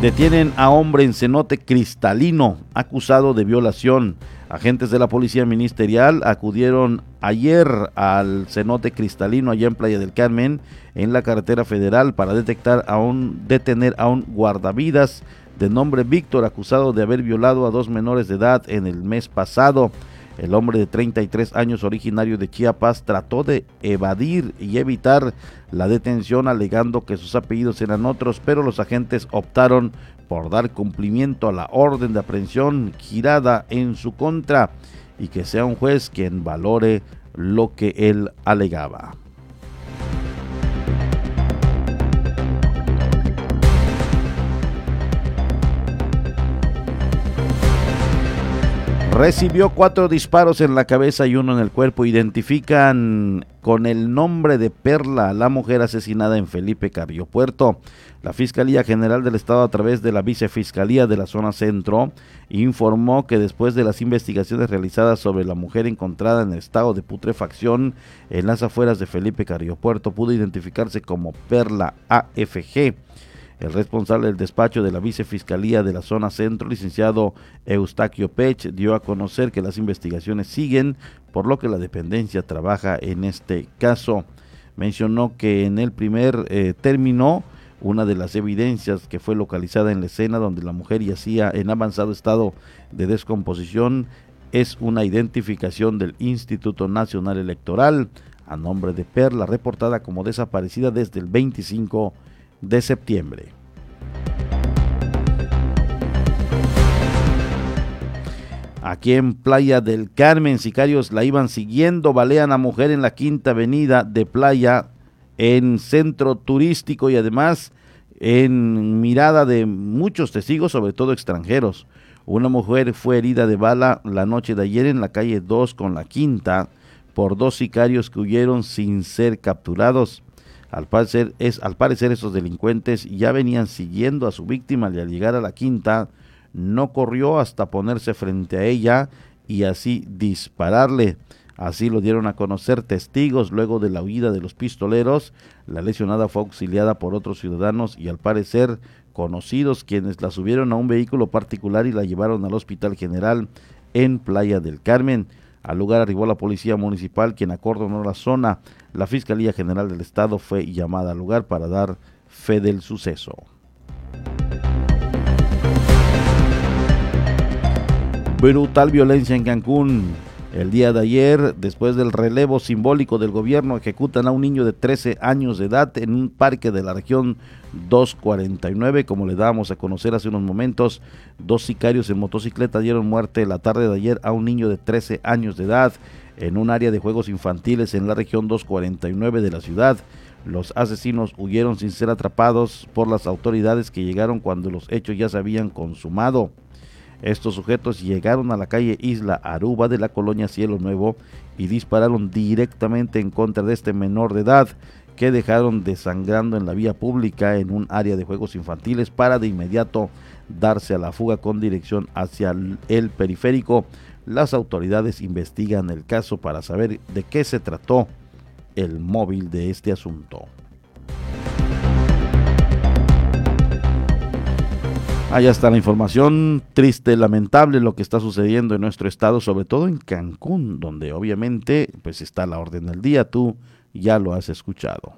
Detienen a hombre en cenote cristalino acusado de violación. Agentes de la Policía Ministerial acudieron ayer al cenote cristalino allá en Playa del Carmen, en la carretera federal, para detectar a un, detener a un guardavidas de nombre Víctor, acusado de haber violado a dos menores de edad en el mes pasado. El hombre de 33 años originario de Chiapas trató de evadir y evitar la detención alegando que sus apellidos eran otros, pero los agentes optaron por dar cumplimiento a la orden de aprehensión girada en su contra y que sea un juez quien valore lo que él alegaba. Recibió cuatro disparos en la cabeza y uno en el cuerpo. Identifican con el nombre de Perla a la mujer asesinada en Felipe Carrillo Puerto. La Fiscalía General del Estado a través de la Vicefiscalía de la Zona Centro informó que después de las investigaciones realizadas sobre la mujer encontrada en estado de putrefacción en las afueras de Felipe Carrillo Puerto pudo identificarse como Perla AFG el responsable del despacho de la vicefiscalía de la zona centro, licenciado Eustaquio Pech, dio a conocer que las investigaciones siguen, por lo que la dependencia trabaja en este caso. Mencionó que en el primer eh, término, una de las evidencias que fue localizada en la escena donde la mujer yacía en avanzado estado de descomposición es una identificación del Instituto Nacional Electoral a nombre de Perla, reportada como desaparecida desde el 25 de septiembre. Aquí en Playa del Carmen, sicarios la iban siguiendo, balean a mujer en la quinta avenida de Playa, en centro turístico y además en mirada de muchos testigos, sobre todo extranjeros. Una mujer fue herida de bala la noche de ayer en la calle 2 con la quinta por dos sicarios que huyeron sin ser capturados. Al parecer, es, al parecer esos delincuentes ya venían siguiendo a su víctima y al llegar a la quinta no corrió hasta ponerse frente a ella y así dispararle. Así lo dieron a conocer testigos luego de la huida de los pistoleros. La lesionada fue auxiliada por otros ciudadanos y al parecer conocidos quienes la subieron a un vehículo particular y la llevaron al Hospital General en Playa del Carmen. Al lugar arribó la policía municipal quien acordonó la zona. La Fiscalía General del Estado fue llamada al lugar para dar fe del suceso. Brutal violencia en Cancún. El día de ayer, después del relevo simbólico del gobierno, ejecutan a un niño de 13 años de edad en un parque de la región 249. Como le dábamos a conocer hace unos momentos, dos sicarios en motocicleta dieron muerte la tarde de ayer a un niño de 13 años de edad en un área de juegos infantiles en la región 249 de la ciudad. Los asesinos huyeron sin ser atrapados por las autoridades que llegaron cuando los hechos ya se habían consumado. Estos sujetos llegaron a la calle Isla Aruba de la colonia Cielo Nuevo y dispararon directamente en contra de este menor de edad que dejaron desangrando en la vía pública en un área de juegos infantiles para de inmediato darse a la fuga con dirección hacia el periférico. Las autoridades investigan el caso para saber de qué se trató el móvil de este asunto. Allá está la información triste, lamentable lo que está sucediendo en nuestro estado, sobre todo en Cancún, donde obviamente pues está la orden del día, tú ya lo has escuchado.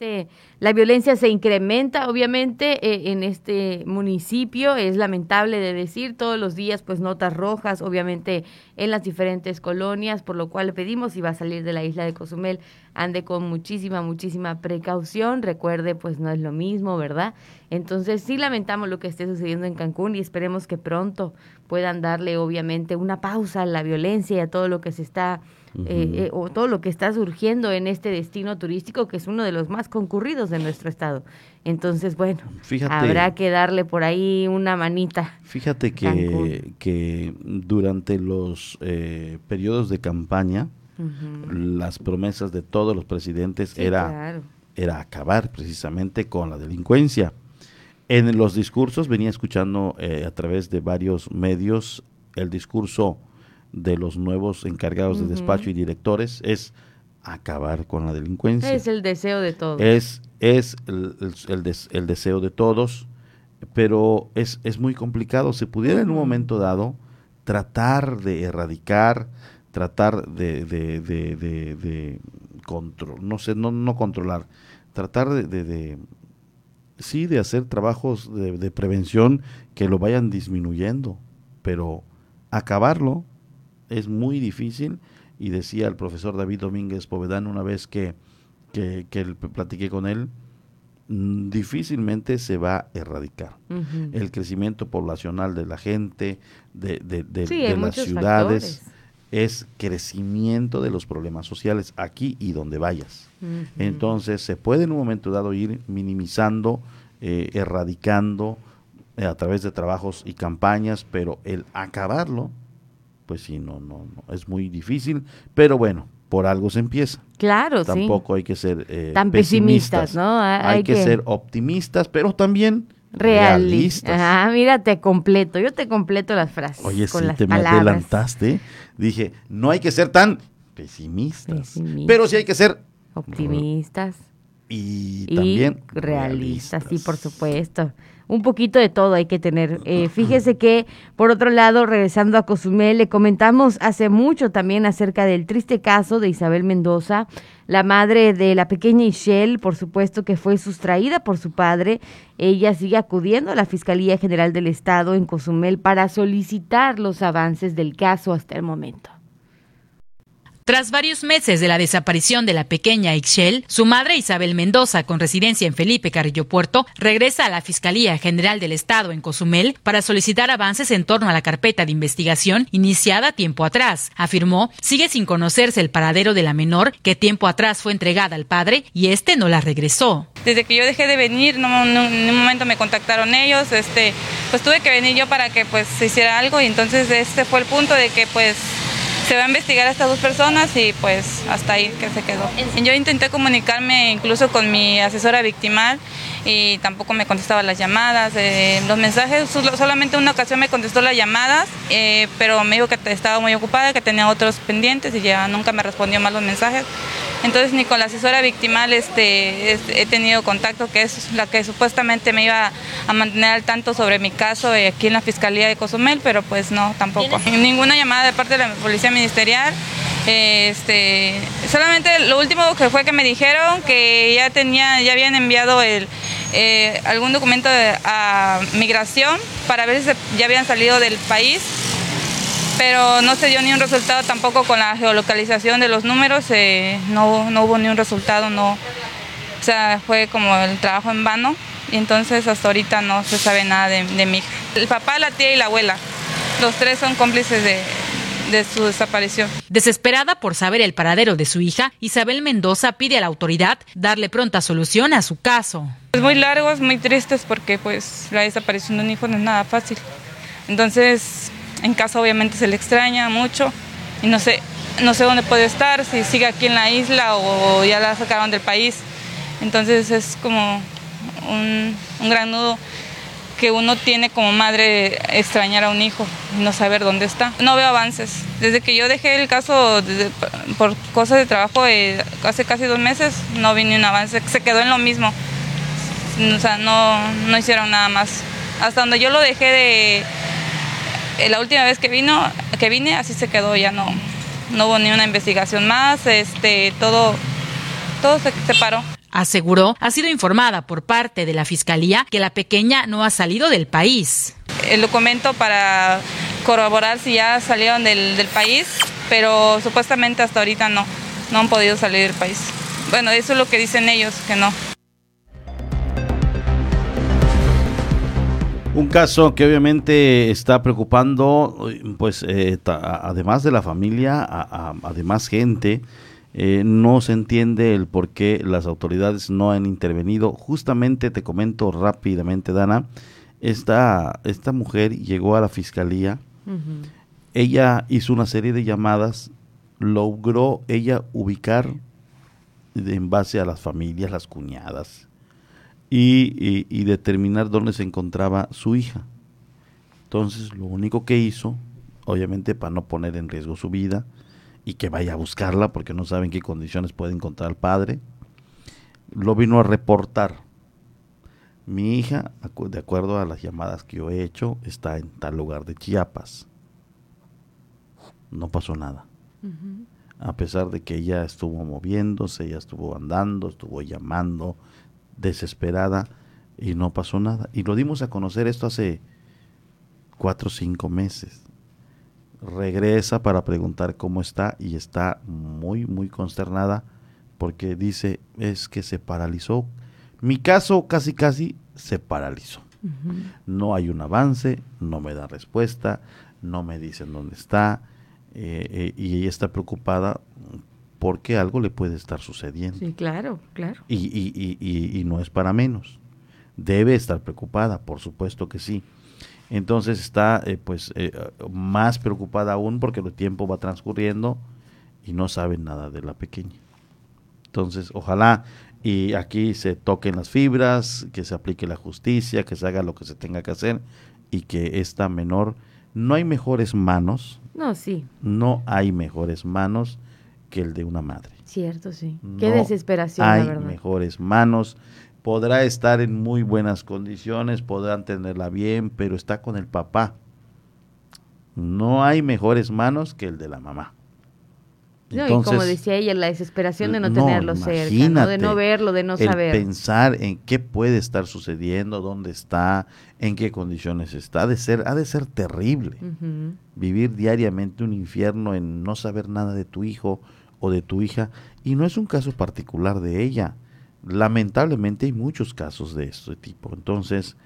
La violencia obviamente la violencia se incrementa, obviamente, eh, en este municipio. Es lamentable de decir, todos los días, pues, notas rojas, obviamente, en las diferentes colonias, por lo cual le pedimos, si va a salir de la isla de Cozumel, ande con muchísima, muchísima precaución. Recuerde, pues, no es lo mismo, ¿verdad? Entonces, sí lamentamos lo que esté sucediendo en Cancún y esperemos que pronto puedan darle, obviamente, una pausa a la violencia y a todo lo que se está eh, eh, o todo lo que está surgiendo en este destino turístico que es uno de los más concurridos de nuestro estado. Entonces, bueno, habrá que darle por ahí una manita. Fíjate que, que durante los eh, periodos de campaña, las promesas de todos los presidentes era, era acabar precisamente con la delincuencia. En los discursos venía escuchando a través de varios medios el discurso de los nuevos encargados de despacho y directores es acabar con la delincuencia. Es el deseo de todos. Es, es el, el, deseo de todos, pero es, es muy complicado. Se pudiera en un momento dado tratar de erradicar, tratar de, de, de, de, control, no sé, no, no controlar, tratar de, de, sí, de hacer trabajos de, prevención que lo vayan disminuyendo, pero acabarlo es muy difícil y decía el profesor David Domínguez Povedán una vez que, que, que platiqué con él, mm, difícilmente se va a erradicar. El crecimiento poblacional de la gente, de, de, de, las ciudades, es crecimiento de los problemas sociales aquí y donde vayas. Entonces se puede en un momento dado ir minimizando, eh, erradicando eh, a través de trabajos y campañas, pero el acabarlo pues sí, no, no, no, es muy difícil, pero bueno, por algo se empieza. Claro, Tampoco hay que ser eh, Tan pesimistas, ¿no? Hay, que, ser optimistas, pero también realistas. Ah, mira, te completo, yo te completo las frases. Oye, con sí, te me adelantaste. Dije, no hay que ser tan pesimistas, pero sí hay que ser optimistas. Y, también realistas, sí, por supuesto un poquito de todo hay que tener. Eh, fíjese que, por otro lado, regresando a Cozumel, le comentamos hace mucho también acerca del triste caso de Isabel Mendoza, la madre de la pequeña Ishel, por supuesto que fue sustraída por su padre. Ella sigue acudiendo a la Fiscalía General del Estado en Cozumel para solicitar los avances del caso hasta el momento. Tras varios meses de la desaparición de la pequeña Ixchel, su madre Isabel Mendoza, con residencia en Felipe Carrillo Puerto, regresa a la Fiscalía General del Estado en Cozumel para solicitar avances en torno a la carpeta de investigación iniciada tiempo atrás. Afirmó, sigue sin conocerse el paradero de la menor que tiempo atrás fue entregada al padre y este no la regresó. Desde que yo dejé de venir, en un momento me contactaron ellos, este, pues tuve que venir yo para que pues se hiciera algo y entonces este fue el punto de que pues se va a investigar a estas dos personas y pues hasta ahí que se quedó. Yo intenté comunicarme incluso con mi asesora victimal y tampoco me contestaba las llamadas, eh, los mensajes, solamente una ocasión me contestó las llamadas, eh, pero me dijo que estaba muy ocupada, que tenía otros pendientes y ya nunca me respondió más los mensajes. Entonces ni con la asesora victimal este, he tenido contacto, que es la que supuestamente me iba a mantener al tanto sobre mi caso eh, aquí en la Fiscalía de Cozumel, pero pues no, tampoco. Ninguna llamada de parte de la Policía Ministerial. Este, solamente lo último que fue que me dijeron que ya tenía, ya habían enviado el, eh, algún documento a migración para ver si ya habían salido del país pero no se dio ni un resultado tampoco con la geolocalización de los números, eh, no, no, hubo ni un resultado, no, o sea, fue como el trabajo en vano entonces hasta ahorita no se sabe nada de, de mi hija. El papá, la tía y la abuela, los tres son cómplices de, de su desaparición. Desesperada por saber el paradero de su hija, Isabel Mendoza pide a la autoridad darle pronta solución a su caso. Es muy largos, muy tristes porque pues la desaparición de un hijo no es nada fácil. Entonces, en casa obviamente se le extraña mucho y no sé, no sé dónde puede estar, si sigue aquí en la isla o ya la sacaron del país. Entonces es como un, gran nudo que uno tiene como madre extrañar a un hijo no saber dónde está. No veo avances. Desde que yo dejé el caso por cosas de trabajo eh, hace casi dos meses, no vi ni un avance. Se quedó en lo mismo. O sea, no, no hicieron nada más. Hasta donde yo lo dejé de, eh, la última vez que vino, que vine, así se quedó, ya no, no hubo ni una investigación más, este, todo, todo se separó. Aseguró, ha sido informada por parte de la Fiscalía que la pequeña no ha salido del país. El documento para corroborar si ya salieron del, del país, pero supuestamente hasta ahorita no, no han podido salir del país. Bueno, eso es lo que dicen ellos, que no. Un caso que obviamente está preocupando, pues eh, además de la familia, además gente, eh, no se entiende el por qué las autoridades no han intervenido. Justamente te comento rápidamente, Dana, esta, esta mujer llegó a la fiscalía, ella hizo una serie de llamadas, logró ella ubicar en base a las familias, las cuñadas, y, determinar dónde se encontraba su hija. Entonces, lo único que hizo, obviamente para no poner en riesgo su vida y que vaya a buscarla porque no saben qué condiciones puede encontrar el padre, lo vino a reportar. Mi hija, de acuerdo a las llamadas que yo he hecho, está en tal lugar de Chiapas. No pasó nada. A pesar de que ella estuvo moviéndose, ella estuvo andando, estuvo llamando, desesperada y no pasó nada. Y lo dimos a conocer esto hace cuatro o cinco meses. Regresa para preguntar cómo está y está muy, muy consternada porque dice, es que se paralizó. Mi caso casi, casi se paralizó. No hay un avance, no me da respuesta, no me dicen dónde está eh, eh, y ella está preocupada porque algo le puede estar sucediendo. Sí, claro, claro. Y, y, y, y, no es para menos. Debe estar preocupada, por supuesto que sí. Entonces está eh, pues más preocupada aún porque el tiempo va transcurriendo y no sabe nada de la pequeña. Entonces, ojalá y aquí se toquen las fibras, que se aplique la justicia, que se haga lo que se tenga que hacer y que esta menor, no hay mejores manos. No, sí. No hay mejores manos que el de una madre. Cierto, sí. Qué desesperación, hay la verdad. mejores manos. Podrá estar en muy buenas condiciones, podrán tenerla bien, pero está con el papá. No hay mejores manos que el de la mamá. No, y como decía ella, la desesperación de no, tenerlo cerca, ¿no? de no verlo, de no el saber. Pensar en qué puede estar sucediendo, dónde está, en qué condiciones está, ha de ser, ha de ser terrible. Vivir diariamente un infierno en no saber nada de tu hijo o de tu hija, y no es un caso particular de ella. Lamentablemente hay muchos casos de este tipo. Entonces,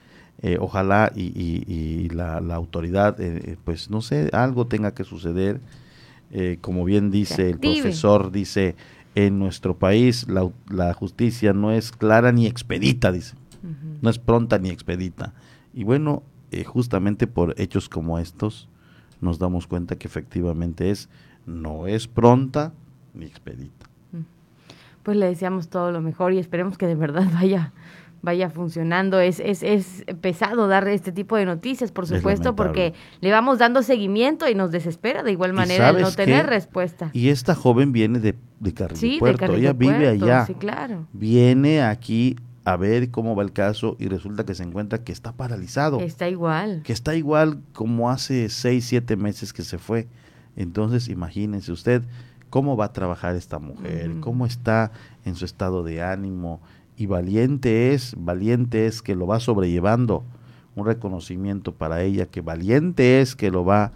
eh, ojalá y, y, la, la, autoridad, eh, eh, pues no sé, algo tenga que suceder eh, como bien dice el profesor, dice, en nuestro país la, la, justicia no es clara ni expedita, dice, no es pronta ni expedita. Y bueno, justamente por hechos como estos nos damos cuenta que efectivamente es, no es pronta ni expedita. Pues le deseamos todo lo mejor y esperemos que de verdad vaya vaya funcionando. Es, es, es pesado dar este tipo de noticias, por supuesto, porque le vamos dando seguimiento y nos desespera de igual manera el no tener respuesta. Y esta joven viene de, de Puerto, ella vive allá. Sí, claro. Viene aquí a ver cómo va el caso y resulta que se encuentra que está paralizado. Está igual. Que está igual como hace seis, siete meses que se fue. Entonces, imagínense usted cómo va a trabajar esta mujer, cómo está en su estado de ánimo, y valiente es, valiente es que lo va sobrellevando, un reconocimiento para ella, que valiente es que lo va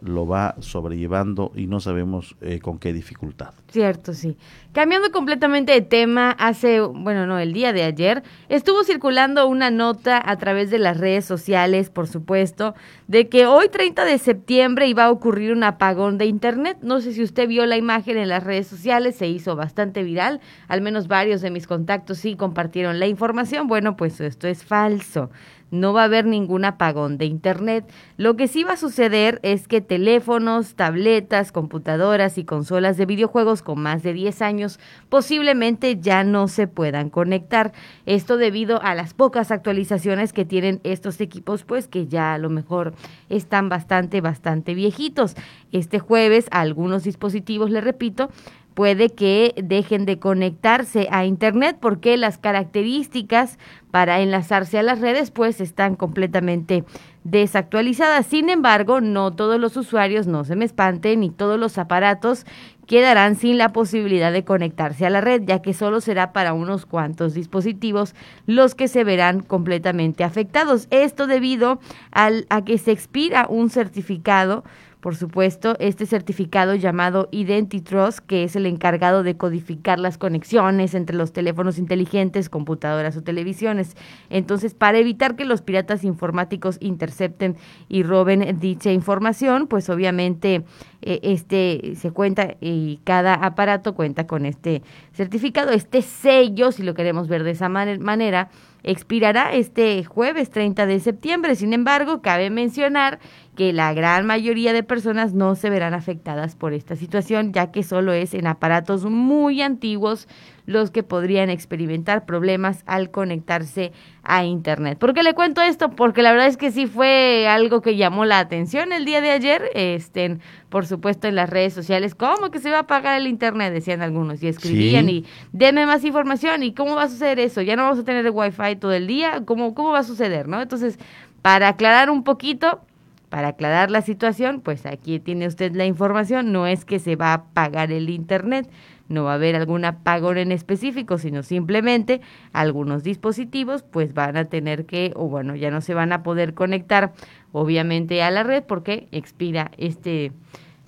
lo va sobrellevando y no sabemos eh, con qué dificultad. Cierto, sí. Cambiando completamente de tema, hace, bueno, no, el día de ayer, estuvo circulando una nota a través de las redes sociales, por supuesto, de que hoy 30 de septiembre iba a ocurrir un apagón de Internet. No sé si usted vio la imagen en las redes sociales, se hizo bastante viral, al menos varios de mis contactos sí compartieron la información. Bueno, pues esto es falso no va a haber ningún apagón de Internet. Lo que sí va a suceder es que teléfonos, tabletas, computadoras y consolas de videojuegos con más de 10 años posiblemente ya no se puedan conectar. Esto debido a las pocas actualizaciones que tienen estos equipos, pues que ya a lo mejor están bastante, bastante viejitos. Este jueves algunos dispositivos, le repito, puede que dejen de conectarse a Internet porque las características para enlazarse a las redes pues están completamente desactualizadas. Sin embargo, no todos los usuarios, no se me espanten, ni todos los aparatos quedarán sin la posibilidad de conectarse a la red, ya que solo será para unos cuantos dispositivos los que se verán completamente afectados. Esto debido al, a que se expira un certificado por supuesto, este certificado llamado IdentiTrust, que es el encargado de codificar las conexiones entre los teléfonos inteligentes, computadoras o televisiones. Entonces, para evitar que los piratas informáticos intercepten y roben dicha información, pues obviamente eh, este se cuenta y cada aparato cuenta con este certificado, este sello, si lo queremos ver de esa manera, expirará este jueves 30 de septiembre. Sin embargo, cabe mencionar que la gran mayoría de personas no se verán afectadas por esta situación, ya que solo es en aparatos muy antiguos los que podrían experimentar problemas al conectarse a Internet. ¿Por qué le cuento esto? Porque la verdad es que sí fue algo que llamó la atención el día de ayer, este, por supuesto en las redes sociales, ¿cómo que se va a apagar el Internet? Decían algunos y escribían y denme más información y cómo va a suceder eso, ya no vamos a tener el Wi-Fi todo el día, ¿cómo, cómo va a suceder? ¿no? Entonces, para aclarar un poquito, para aclarar la situación, pues aquí tiene usted la información, no es que se va a apagar el Internet, no va a haber algún apagón en específico, sino simplemente algunos dispositivos pues van a tener que, o bueno, ya no se van a poder conectar obviamente a la red porque expira este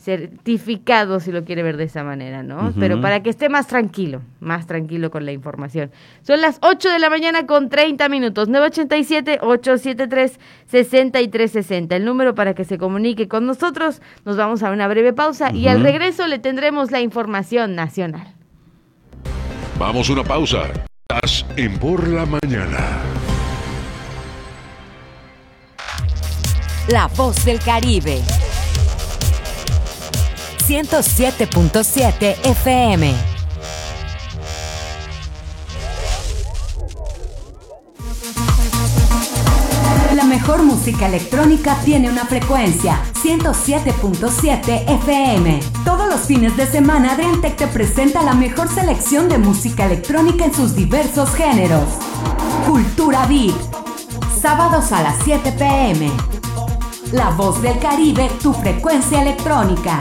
certificado, si lo quiere ver de esa manera, ¿no? Pero para que esté más tranquilo, más tranquilo con la información. Son las 8 de la mañana con 30 minutos, 987-873-6360, el número para que se comunique con nosotros. Nos vamos a una breve pausa y al regreso le tendremos la información nacional. Vamos a una pausa. Estás en Por la Mañana. La voz del Caribe. 107.7 FM. La mejor música electrónica tiene una frecuencia 107.7 FM. Todos los fines de semana Adriantec te presenta la mejor selección de música electrónica en sus diversos géneros. Cultura Beat. Sábados a las 7 pm. La voz del Caribe, tu frecuencia electrónica.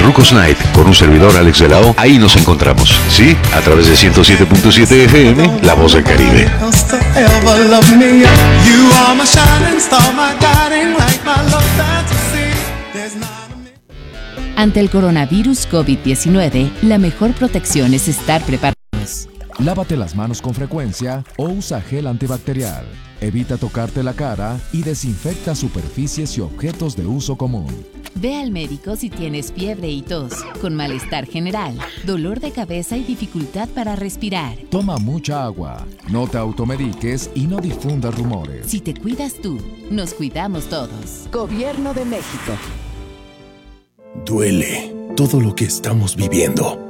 Rucos Night, con un servidor Alex de la O. Ahí nos encontramos, ¿sí? A través de 107.7 FM, La Voz del Caribe. Ante el coronavirus COVID-19, la mejor protección es estar preparados. Lávate las manos con frecuencia o usa gel antibacterial. Evita tocarte la cara y desinfecta superficies y objetos de uso común. Ve al médico si tienes fiebre y tos, con malestar general, dolor de cabeza y dificultad para respirar. Toma mucha agua, no te automediques y no difundas rumores. Si te cuidas tú, nos cuidamos todos. Gobierno de México. Duele todo lo que estamos viviendo.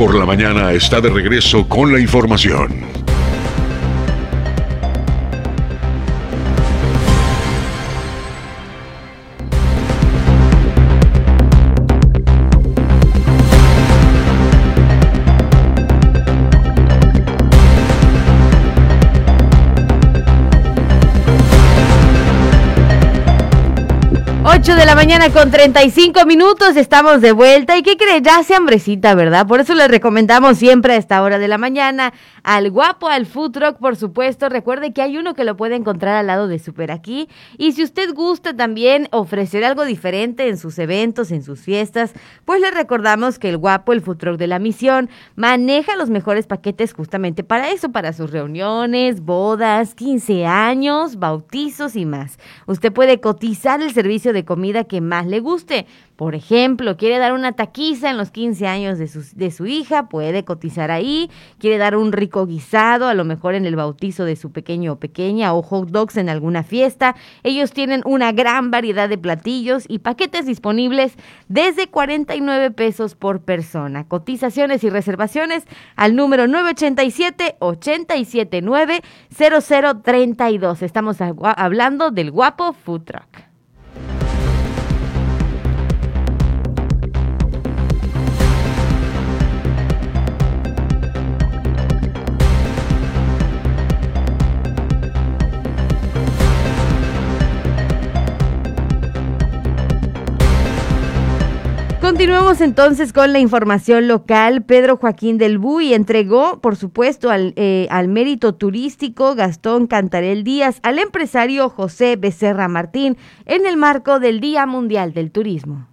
por la mañana está de regreso con la información. 8 de la mañana con 35 minutos, estamos de vuelta. ¿Y qué cree? Ya hace hambrecita, ¿verdad? Por eso les recomendamos siempre a esta hora de la mañana al guapo, al food truck, por supuesto. Recuerde que hay uno que lo puede encontrar al lado de Super Aquí. Y si usted gusta también ofrecer algo diferente en sus eventos, en sus fiestas, pues le recordamos que el guapo, el food truck de la misión, maneja los mejores paquetes justamente para eso, para sus reuniones, bodas, 15 años, bautizos y más. Usted puede cotizar el servicio de comida que más le guste. Por ejemplo, quiere dar una taquiza en los 15 años de su, de su hija, puede cotizar ahí. Quiere dar un rico guisado, a lo mejor en el bautizo de su pequeño o pequeña, o hot dogs en alguna fiesta. Ellos tienen una gran variedad de platillos y paquetes disponibles desde 49 pesos por persona. Cotizaciones y reservaciones al número 987-879-0032. Estamos hablando del guapo Food Truck. Continuemos entonces con la información local. Pedro Joaquín del Buy entregó, por supuesto, al, eh, al mérito turístico Gastón Cantarel Díaz al empresario José Becerra Martín en el marco del Día Mundial del Turismo.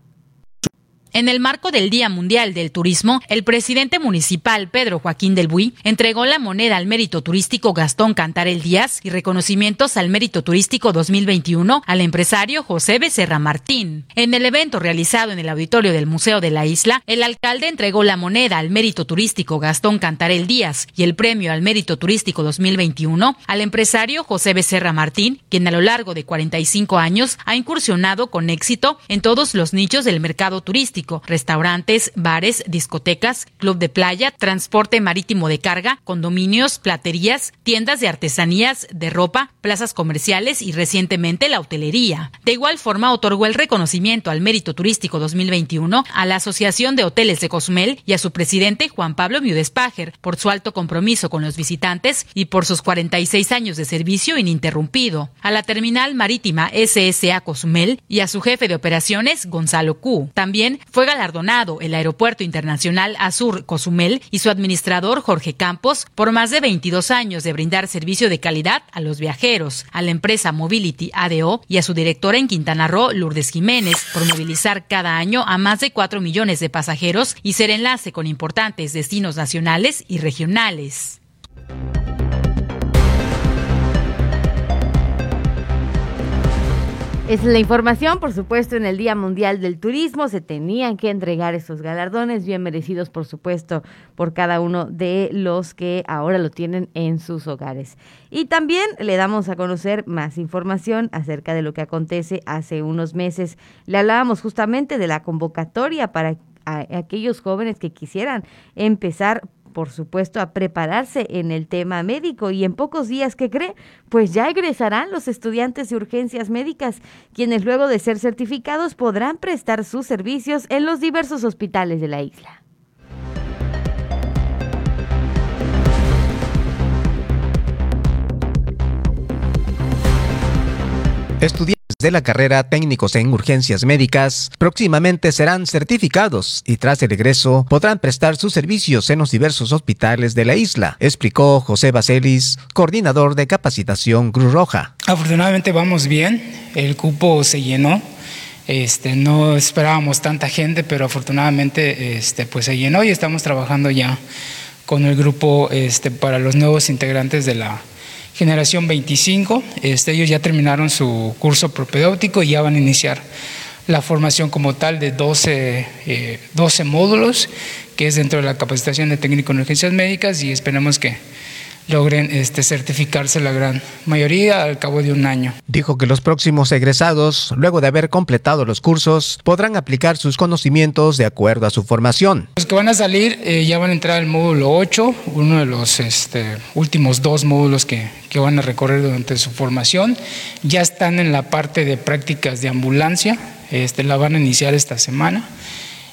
En el marco del Día Mundial del Turismo, el presidente municipal Pedro Joaquín del Buy entregó la moneda al mérito turístico Gastón Cantarel Díaz y reconocimientos al mérito turístico 2021 al empresario José Becerra Martín. En el evento realizado en el auditorio del Museo de la Isla, el alcalde entregó la moneda al mérito turístico Gastón Cantarel Díaz y el premio al mérito turístico 2021 al empresario José Becerra Martín, quien a lo largo de 45 años ha incursionado con éxito en todos los nichos del mercado turístico restaurantes, bares, discotecas, club de playa, transporte marítimo de carga, condominios, platerías, tiendas de artesanías, de ropa, plazas comerciales y recientemente la hotelería. De igual forma, otorgó el reconocimiento al mérito turístico 2021 a la Asociación de Hoteles de Cozumel y a su presidente Juan Pablo Miudespager por su alto compromiso con los visitantes y por sus 46 años de servicio ininterrumpido. A la terminal marítima SSA Cozumel y a su jefe de operaciones Gonzalo Q. También fue galardonado el Aeropuerto Internacional Azur Cozumel y su administrador Jorge Campos por más de 22 años de brindar servicio de calidad a los viajeros, a la empresa Mobility ADO y a su directora en Quintana Roo, Lourdes Jiménez, por movilizar cada año a más de 4 millones de pasajeros y ser enlace con importantes destinos nacionales y regionales. Es la información, por supuesto, en el Día Mundial del Turismo se tenían que entregar esos galardones bien merecidos, por supuesto, por cada uno de los que ahora lo tienen en sus hogares. Y también le damos a conocer más información acerca de lo que acontece hace unos meses. Le hablábamos justamente de la convocatoria para aquellos jóvenes que quisieran empezar por supuesto, a prepararse en el tema médico y en pocos días, ¿qué cree? Pues ya egresarán los estudiantes de urgencias médicas, quienes luego de ser certificados podrán prestar sus servicios en los diversos hospitales de la isla. Estudiantes de la carrera técnicos en urgencias médicas próximamente serán certificados y tras el egreso podrán prestar sus servicios en los diversos hospitales de la isla, explicó José Baselis, coordinador de capacitación Cruz Roja. Afortunadamente vamos bien, el cupo se llenó. Este, no esperábamos tanta gente, pero afortunadamente este, pues se llenó y estamos trabajando ya con el grupo este, para los nuevos integrantes de la, generación 25. Este, ellos ya terminaron su curso propedéutico y ya van a iniciar la formación como tal de 12, 12 eh, módulos, que es dentro de la capacitación de técnico en urgencias médicas y esperemos que logren este, certificarse la gran mayoría al cabo de un año. Dijo que los próximos egresados, luego de haber completado los cursos, podrán aplicar sus conocimientos de acuerdo a su formación. Los que van a salir eh, ya van a entrar al módulo 8, uno de los este, últimos dos módulos que, que van a recorrer durante su formación. Ya están en la parte de prácticas de ambulancia, este, la van a iniciar esta semana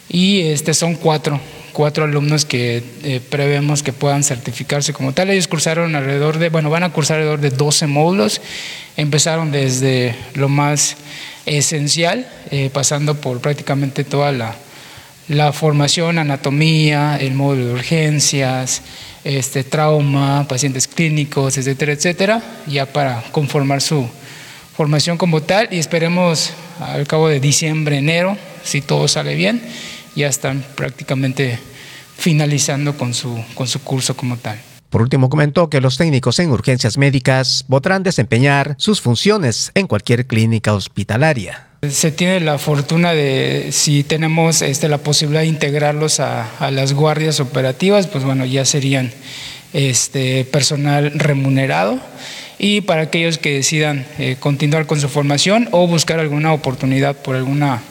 y este, son cuatro cuatro alumnos que eh, prevemos que puedan certificarse como tal. Ellos cursaron alrededor de, bueno, van a cursar alrededor de 12 módulos. Empezaron desde lo más esencial, eh, pasando por prácticamente toda la, la formación, anatomía, el módulo de urgencias, este, trauma, pacientes clínicos, etcétera, etcétera, ya para conformar su formación como tal y esperemos al cabo de diciembre, enero, si todo sale bien, ya están prácticamente finalizando con su, con su curso como tal. Por último, comentó que los técnicos en urgencias médicas podrán desempeñar sus funciones en cualquier clínica hospitalaria. Se tiene la fortuna de, si tenemos este, la posibilidad de integrarlos a, a las guardias operativas, pues bueno, ya serían este, personal remunerado y para aquellos que decidan eh, continuar con su formación o buscar alguna oportunidad por alguna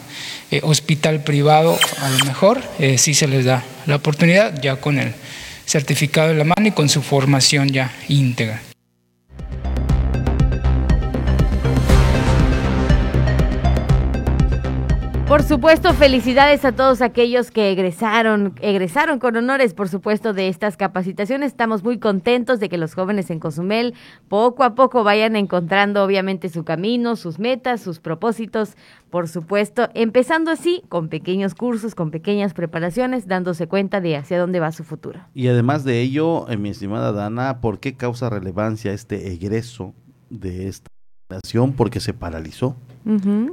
eh, hospital privado, a lo mejor eh, se les da la oportunidad ya con el certificado en la mano y con su formación ya íntegra. Por supuesto, felicidades a todos aquellos que egresaron, egresaron con honores, por supuesto, de estas capacitaciones. Estamos muy contentos de que los jóvenes en Cozumel poco a poco vayan encontrando, obviamente, su camino, sus metas, sus propósitos, por supuesto, empezando así con pequeños cursos, con pequeñas preparaciones, dándose cuenta de hacia dónde va su futuro. Y además de ello, eh, mi estimada Dana, ¿por qué causa relevancia este egreso de esta? Porque se paralizó.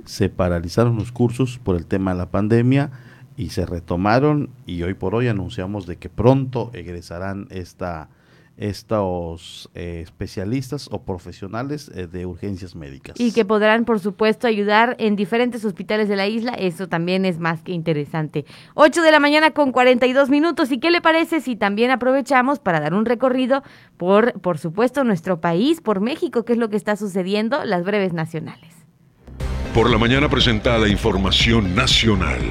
Se paralizaron los cursos por el tema de la pandemia y se retomaron y hoy por hoy anunciamos de que pronto egresarán esta, estos eh, especialistas o profesionales eh, de urgencias médicas. Y que podrán, por supuesto, ayudar en diferentes hospitales de la isla. Eso también es más que interesante. 8 de la mañana con 42 minutos. ¿Y qué le parece si también aprovechamos para dar un recorrido por, por supuesto, nuestro país, por México, qué es lo que está sucediendo, las breves nacionales? Por la mañana presenta la información nacional.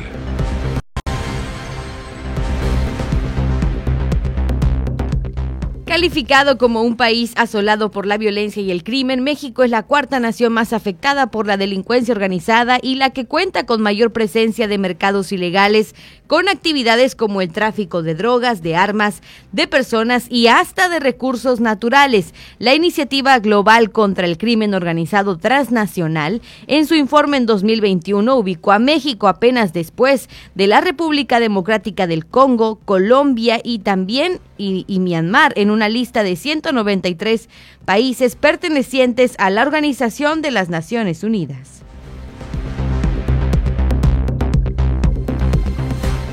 Calificado como un país asolado por la violencia y el crimen, México es la cuarta nación más afectada por la delincuencia organizada y la que cuenta con mayor presencia de mercados ilegales, con actividades como el tráfico de drogas, de armas, de personas y hasta de recursos naturales. La iniciativa global contra el crimen organizado transnacional, en su informe en 2021, ubicó a México apenas después de la República Democrática del Congo, Colombia y también Myanmar en una lista de 193 países pertenecientes a la Organización de las Naciones Unidas.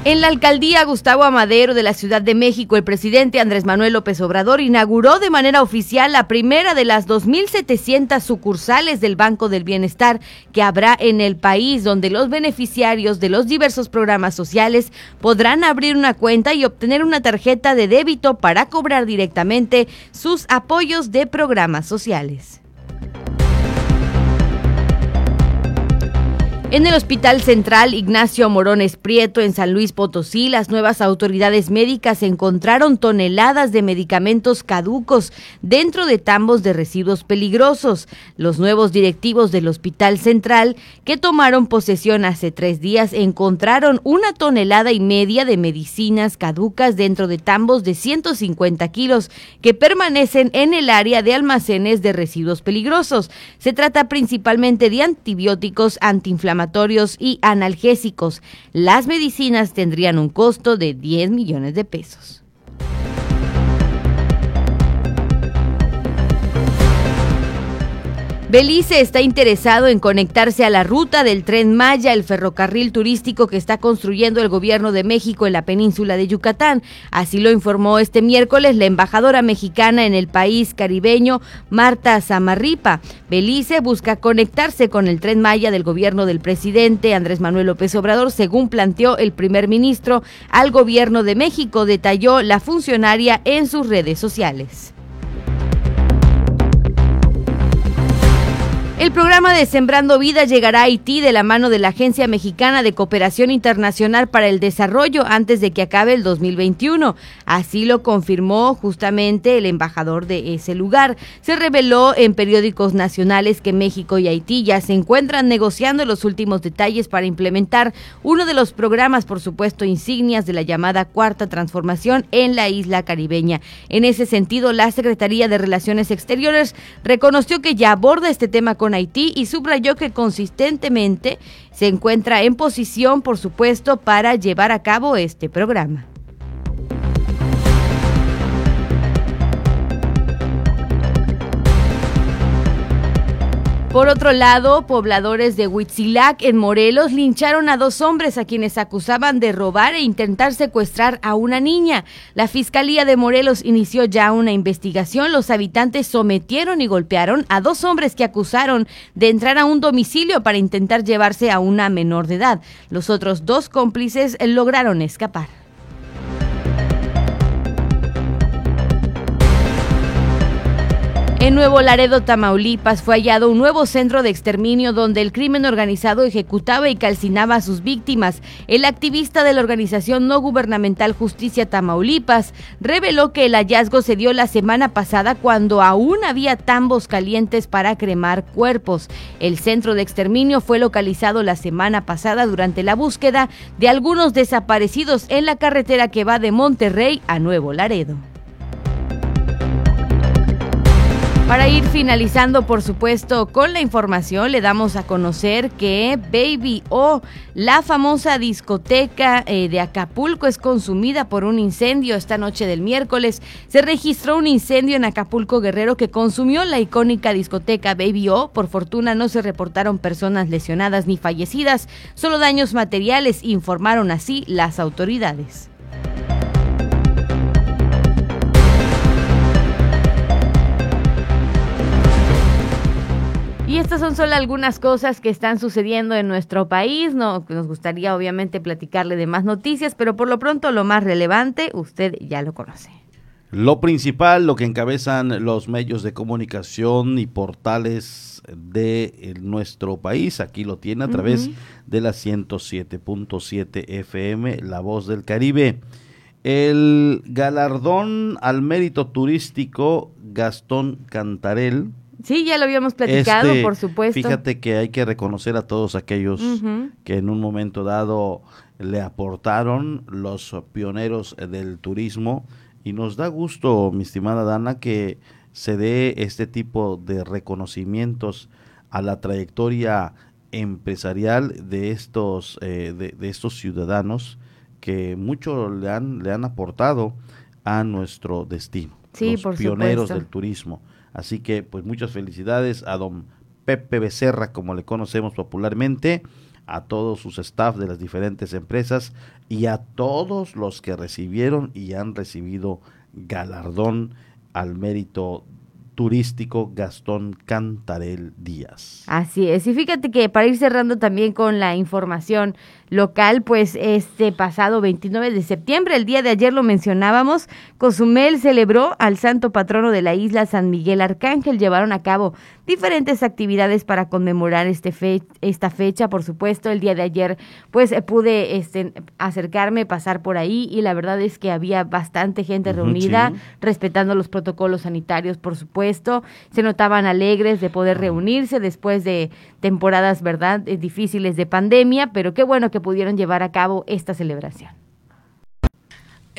En la alcaldía Gustavo Amadero de la Ciudad de México, el presidente Andrés Manuel López Obrador inauguró de manera oficial la primera de las 2.700 sucursales del Banco del Bienestar que habrá en el país, donde los beneficiarios de los diversos programas sociales podrán abrir una cuenta y obtener una tarjeta de débito para cobrar directamente sus apoyos de programas sociales. En el Hospital Central Ignacio Morones Prieto en San Luis Potosí, las nuevas autoridades médicas encontraron toneladas de medicamentos caducos dentro de tambos de residuos peligrosos. Los nuevos directivos del Hospital Central, que tomaron posesión hace tres días, encontraron una tonelada y media de medicinas caducas dentro de tambos de 150 kilos que permanecen en el área de almacenes de residuos peligrosos. Se trata principalmente de antibióticos antiinflamatorios y analgésicos. Las medicinas tendrían un costo de 10 millones de pesos. Belice está interesado en conectarse a la ruta del tren Maya, el ferrocarril turístico que está construyendo el gobierno de México en la península de Yucatán. Así lo informó este miércoles la embajadora mexicana en el país caribeño, Marta Zamarripa. Belice busca conectarse con el tren Maya del gobierno del presidente Andrés Manuel López Obrador, según planteó el primer ministro al gobierno de México, detalló la funcionaria en sus redes sociales. El programa de Sembrando Vida llegará a Haití de la mano de la Agencia Mexicana de Cooperación Internacional para el Desarrollo antes de que acabe el 2021. Así lo confirmó justamente el embajador de ese lugar. Se reveló en periódicos nacionales que México y Haití ya se encuentran negociando los últimos detalles para implementar uno de los programas, por supuesto, insignias de la llamada Cuarta Transformación en la isla caribeña. En ese sentido, la Secretaría de Relaciones Exteriores reconoció que ya aborda este tema Haití y subrayó que consistentemente se encuentra en posición, por supuesto, para llevar a cabo este programa. Por otro lado, pobladores de Huitzilac en Morelos lincharon a dos hombres a quienes acusaban de robar e intentar secuestrar a una niña. La Fiscalía de Morelos inició ya una investigación. Los habitantes sometieron y golpearon a dos hombres que acusaron de entrar a un domicilio para intentar llevarse a una menor de edad. Los otros dos cómplices lograron escapar. En Nuevo Laredo, Tamaulipas, fue hallado un nuevo centro de exterminio donde el crimen organizado ejecutaba y calcinaba a sus víctimas. El activista de la organización no gubernamental Justicia Tamaulipas reveló que el hallazgo se dio la semana pasada cuando aún había tambos calientes para cremar cuerpos. El centro de exterminio fue localizado la semana pasada durante la búsqueda de algunos desaparecidos en la carretera que va de Monterrey a Nuevo Laredo. Para ir finalizando, por supuesto, con la información, le damos a conocer que Baby O, la famosa discoteca eh, de Acapulco, es consumida por un incendio. Esta noche del miércoles se registró un incendio en Acapulco Guerrero que consumió la icónica discoteca Baby O. Por fortuna no se reportaron personas lesionadas ni fallecidas, solo daños materiales, informaron así las autoridades. Y estas son solo algunas cosas que están sucediendo en nuestro país. No, nos gustaría obviamente platicarle de más noticias, pero por lo pronto lo más relevante usted ya lo conoce. Lo principal, lo que encabezan los medios de comunicación y portales de nuestro país, aquí lo tiene a través de la 107.7 FM, La Voz del Caribe. El galardón al mérito turístico Gastón Cantarel, Sí, ya lo habíamos platicado, este, por supuesto. Fíjate que hay que reconocer a todos aquellos que en un momento dado le aportaron los pioneros del turismo y nos da gusto, mi estimada Dana, que se dé este tipo de reconocimientos a la trayectoria empresarial de estos eh, de, estos ciudadanos que mucho le han le han aportado a nuestro destino. Sí, los por pioneros supuesto. del turismo. Así que pues muchas felicidades a don Pepe Becerra, como le conocemos popularmente, a todos sus staff de las diferentes empresas y a todos los que recibieron y han recibido galardón al mérito turístico Gastón Cantarel Díaz. Así es. Y fíjate que para ir cerrando también con la información local, pues este pasado 29 de septiembre, el día de ayer lo mencionábamos, Cozumel celebró al santo patrono de la isla San Miguel Arcángel. Llevaron a cabo diferentes actividades para conmemorar este fe esta fecha. Por supuesto, el día de ayer, pues eh, pude este, acercarme, pasar por ahí y la verdad es que había bastante gente reunida, sí. respetando los protocolos sanitarios, por supuesto. Se notaban alegres de poder reunirse después de temporadas, ¿verdad?, eh, difíciles de pandemia, pero qué bueno que pudieron llevar a cabo esta celebración.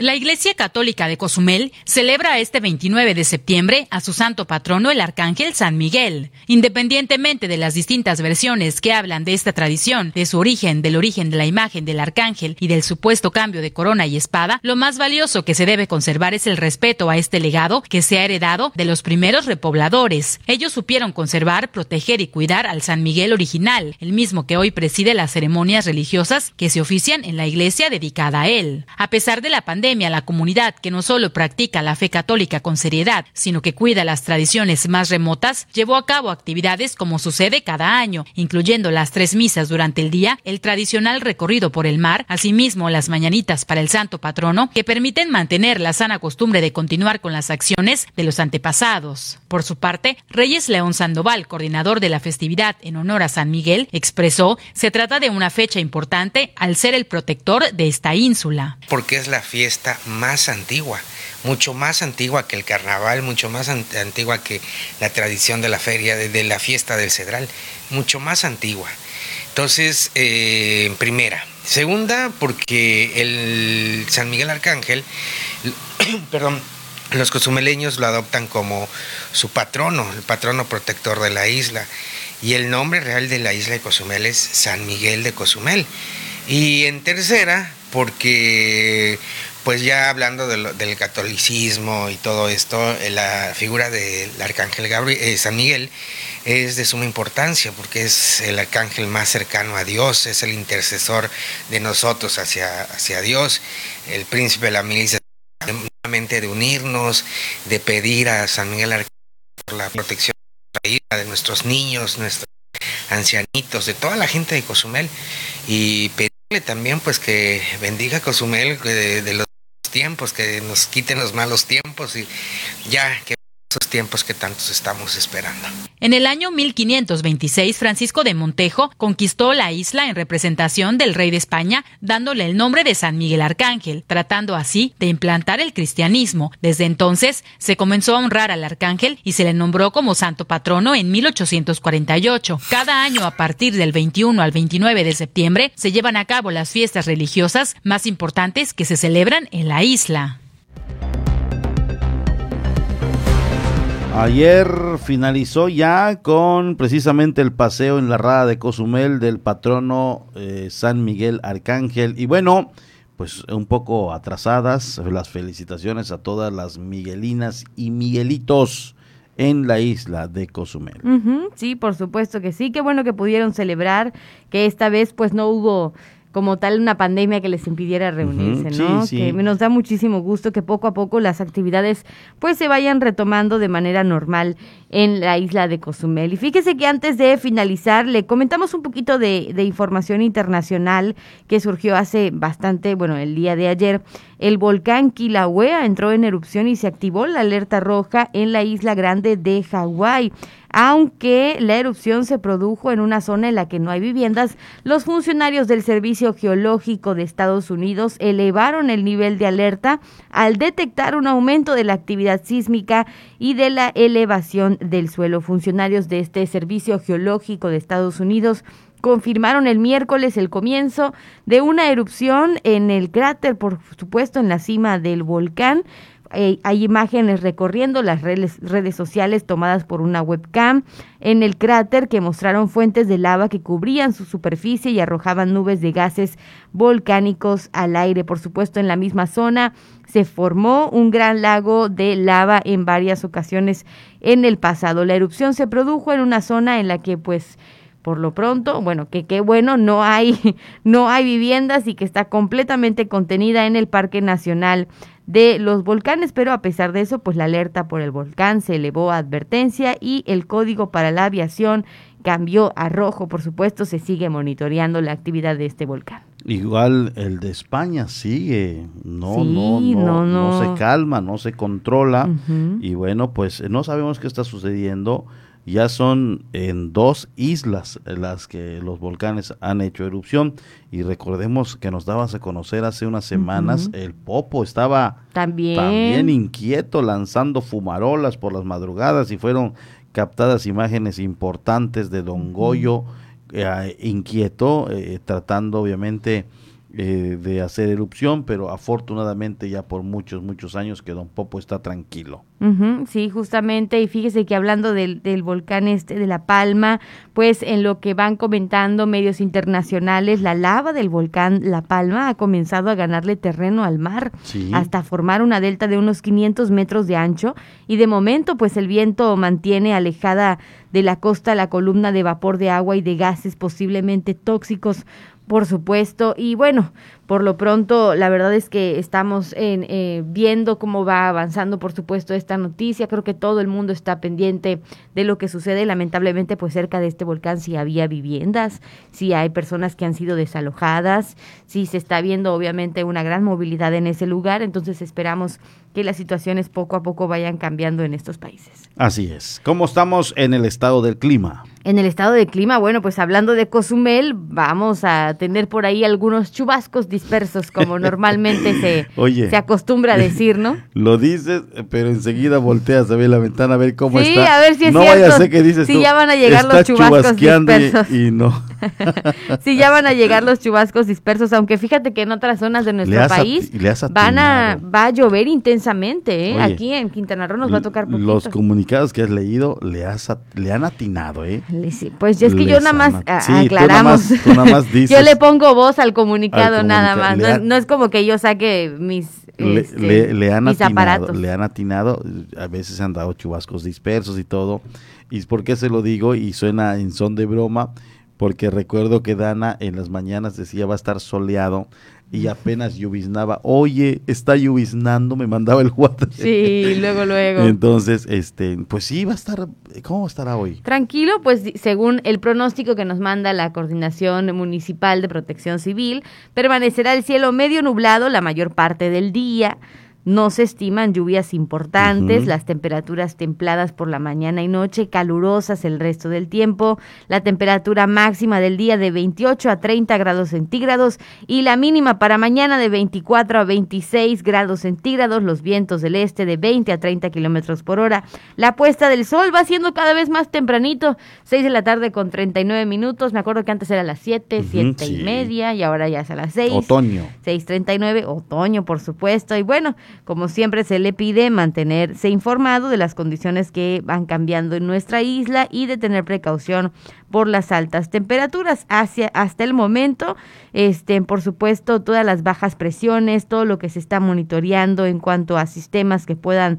La Iglesia Católica de Cozumel celebra este 29 de septiembre a su santo patrono el Arcángel San Miguel. Independientemente de las distintas versiones que hablan de esta tradición, de su origen, del origen de la imagen del Arcángel y del supuesto cambio de corona y espada, lo más valioso que se debe conservar es el respeto a este legado que se ha heredado de los primeros repobladores. Ellos supieron conservar, proteger y cuidar al San Miguel original, el mismo que hoy preside las ceremonias religiosas que se ofician en la iglesia dedicada a él. A pesar de la pandemia, pandemia, la comunidad que no solo practica la fe católica con seriedad, sino que cuida las tradiciones más remotas, llevó a cabo actividades como sucede cada año, incluyendo las tres misas durante el día, el tradicional recorrido por el mar, asimismo las mañanitas para el santo patrono, que permiten mantener la sana costumbre de continuar con las acciones de los antepasados. Por su parte, Reyes León Sandoval, coordinador de la festividad en honor a San Miguel, expresó, se trata de una fecha importante al ser el protector de esta ínsula. Porque es la fiesta más antigua, mucho más antigua que el carnaval, mucho más antigua que la tradición de la feria, de, la fiesta del Cedral, mucho más antigua. Entonces, eh, primera. Segunda, porque el San Miguel Arcángel, perdón, los cozumeleños lo adoptan como su patrono, el patrono protector de la isla. Y el nombre real de la isla de Cozumel es San Miguel de Cozumel. Y en tercera, porque pues ya hablando del catolicismo y todo esto, eh, la figura del arcángel Gabriel, eh, San Miguel es de suma importancia porque es el arcángel más cercano a Dios, es el intercesor de nosotros hacia, hacia Dios, el príncipe de la milicia de unirnos, de pedir a San Miguel Arcángel por la protección de nuestros niños, nuestros ancianitos, de toda la gente de Cozumel y pedirle también pues que bendiga Cozumel de, de los tiempos, que nos quiten los malos tiempos y ya que esos tiempos que estamos esperando. En el año 1526, Francisco de Montejo conquistó la isla en representación del rey de España, dándole el nombre de San Miguel Arcángel, tratando así de implantar el cristianismo. Desde entonces se comenzó a honrar al arcángel y se le nombró como santo patrono en 1848. Cada año, a partir del 21 al 29 de septiembre, se llevan a cabo las fiestas religiosas más importantes que se celebran en la isla. Ayer finalizó ya con precisamente el paseo en la rada de Cozumel del patrono eh, San Miguel Arcángel. Y bueno, pues un poco atrasadas las felicitaciones a todas las Miguelinas y Miguelitos en la isla de Cozumel. sí, por supuesto que sí. Qué bueno que pudieron celebrar, que esta vez pues no hubo como tal una pandemia que les impidiera reunirse, ¿no? Que nos da muchísimo gusto que poco a poco las actividades pues se vayan retomando de manera normal en la isla de Cozumel. Y fíjese que antes de finalizar le comentamos un poquito de, de información internacional que surgió hace bastante, bueno, el día de ayer. El volcán Kilauea entró en erupción y se activó la alerta roja en la isla grande de Hawái. Aunque la erupción se produjo en una zona en la que no hay viviendas, los funcionarios del Servicio Geológico de Estados Unidos elevaron el nivel de alerta al detectar un aumento de la actividad sísmica y de la elevación del suelo. Funcionarios de este Servicio Geológico de Estados Unidos confirmaron el miércoles el comienzo de una erupción en el cráter, por supuesto, en la cima del volcán. Eh, hay imágenes recorriendo las redes, redes, sociales tomadas por una webcam en el cráter que mostraron fuentes de lava que cubrían su superficie y arrojaban nubes de gases volcánicos al aire. Por supuesto, en la misma zona se formó un gran lago de lava en varias ocasiones en el pasado. La erupción se produjo en una zona en la que pues por lo pronto, bueno, que qué bueno, no hay, no hay viviendas y que está completamente contenida en el Parque Nacional de los Volcanes, pero a pesar de eso, pues la alerta por el volcán se elevó a advertencia y el código para la aviación cambió a rojo. Por supuesto, se sigue monitoreando la actividad de este volcán. Igual el de España sigue, no, no, no, no, se calma, no se controla y bueno, pues no sabemos qué está sucediendo ya son en dos islas las que los volcanes han hecho erupción. Y recordemos que nos dabas a conocer hace unas semanas el Popo estaba también. inquieto lanzando fumarolas por las madrugadas y fueron captadas imágenes importantes de Don Goyo eh, inquieto eh, tratando obviamente eh, de hacer erupción, pero afortunadamente ya por muchos, muchos años que Don Popo está tranquilo. sí, justamente, y fíjese que hablando del, del, volcán este de La Palma, pues en lo que van comentando medios internacionales, la lava del volcán La Palma ha comenzado a ganarle terreno al mar, hasta formar una delta de unos 500 metros de ancho, y de momento, pues el viento mantiene alejada de la costa la columna de vapor de agua y de gases posiblemente tóxicos por supuesto. Y bueno, por lo pronto, la verdad es que estamos en, eh, viendo cómo va avanzando, por supuesto, esta noticia. Creo que todo el mundo está pendiente de lo que sucede. Lamentablemente, pues cerca de este volcán sí había viviendas, sí hay personas que han sido desalojadas, sí se está viendo obviamente una gran movilidad en ese lugar. Entonces esperamos que las situaciones poco a poco vayan cambiando en estos países. Así es. ¿Cómo estamos en el estado del clima? En el estado del clima, bueno, pues hablando de Cozumel, vamos a tener por ahí algunos chubascos dispersos, como normalmente se, se acostumbra a decir, ¿no? Lo dices, pero enseguida volteas a ver la ventana a ver cómo está. Sí, a ver si es no cierto. vaya a ser que dices sí, tú, ya van a llegar los está chubascos chubasqueando y- dispersos. Y, no. sí, ya van a llegar los chubascos dispersos, aunque fíjate que en otras zonas de nuestro país van a, va a llover intensamente, ¿eh? Oye, Aquí en Quintana Roo nos va a tocar poquito. Los comunicados que has leído le, has at- le han atinado, ¿eh? Le- sí, Pues es que yo nada más tú nada aclaramos. más- tú nada más dices. yo le pongo voz al comunicado Al nada comunica- más. No, es como que yo saque mis, Le, este, le- le han mis atinado, aparatos. le han atinado, a veces se han dado chubascos dispersos y todo. ¿Y por qué se lo digo? Y suena en son de broma, porque recuerdo que Dana en las mañanas decía va a estar soleado y apenas lloviznaba. Oye, está lloviznando, me mandaba el WhatsApp. Sí, luego, luego. Entonces, este, pues sí, va a estar, ¿cómo estará hoy? Tranquilo, pues según el pronóstico que nos manda la Coordinación Municipal de Protección Civil, permanecerá el cielo medio nublado la mayor parte del día. No se estiman lluvias importantes, las temperaturas templadas por la mañana y noche, calurosas el resto del tiempo, la temperatura máxima del día de 28 a 30 grados centígrados y la mínima para mañana de 24 a 26 grados centígrados, los vientos del este de 20 a 30 kilómetros por hora. La puesta del sol va siendo cada vez más tempranito, 6 de la tarde con 39 minutos, me acuerdo que antes era a las 7, Ujú, 7 sí. y media y ahora ya es a las 6. Otoño. 6:39, otoño, por supuesto. Y bueno, como siempre se le pide mantenerse informado de las condiciones que van cambiando en nuestra isla y de tener precaución por las altas temperaturas. Hacia, hasta el momento, este, por supuesto, todas las bajas presiones, todo lo que se está monitoreando en cuanto a sistemas que puedan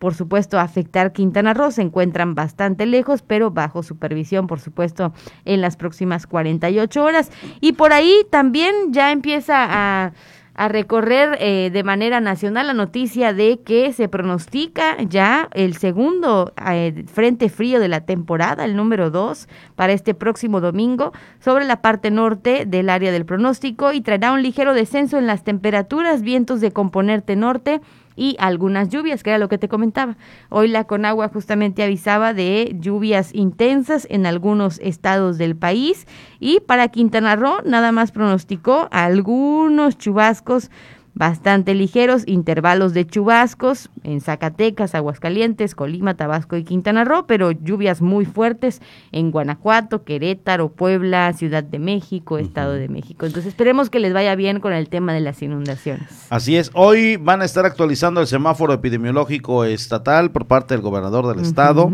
por supuesto, afectar Quintana Roo. Se encuentran bastante lejos, pero bajo supervisión, por supuesto, en las próximas 48 horas. Y por ahí también ya empieza a, a recorrer eh, de manera nacional la noticia de que se pronostica ya el segundo eh, frente frío de la temporada, el número 2, para este próximo domingo sobre la parte norte del área del pronóstico y traerá un ligero descenso en las temperaturas, vientos de componente norte y algunas lluvias, que era lo que te comentaba. Hoy la Conagua justamente avisaba de lluvias intensas en algunos estados del país y para Quintana Roo nada más pronosticó algunos chubascos bastante ligeros, intervalos de chubascos en Zacatecas, Aguascalientes, Colima, Tabasco y Quintana Roo, pero lluvias muy fuertes en Guanajuato, Querétaro, Puebla, Ciudad de México, Estado de México. Entonces esperemos que les vaya bien con el tema de las inundaciones. Así es, hoy van a estar actualizando el semáforo epidemiológico estatal por parte del gobernador del estado.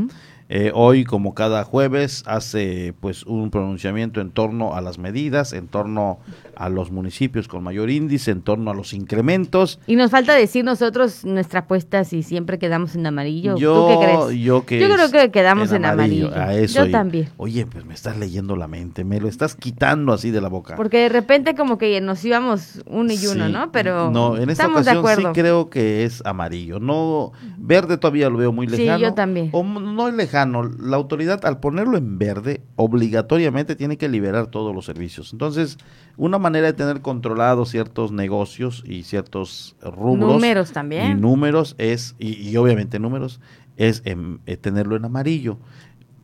Eh, hoy, como cada jueves, hace pues un pronunciamiento en torno a las medidas, en torno a los municipios con mayor índice, en torno a los incrementos. Y nos falta decir nosotros nuestra apuesta si siempre quedamos en amarillo. Yo, ¿Tú qué crees? yo que Yo creo que quedamos en amarillo. A eso Yo y- también. Oye, pues me estás leyendo la mente, me lo estás quitando así de la boca. Porque de repente como que nos íbamos uno y uno, Sí. ¿no? Pero no, en esta de ocasión sí creo que es amarillo. No, verde todavía lo veo muy Sí, lejano. yo también. O no es lejano. La autoridad al ponerlo en verde obligatoriamente tiene que liberar todos los servicios. Entonces, una manera de tener controlados ciertos negocios y ciertos rubros Números también. y números es y, y obviamente números es em, eh, tenerlo en amarillo.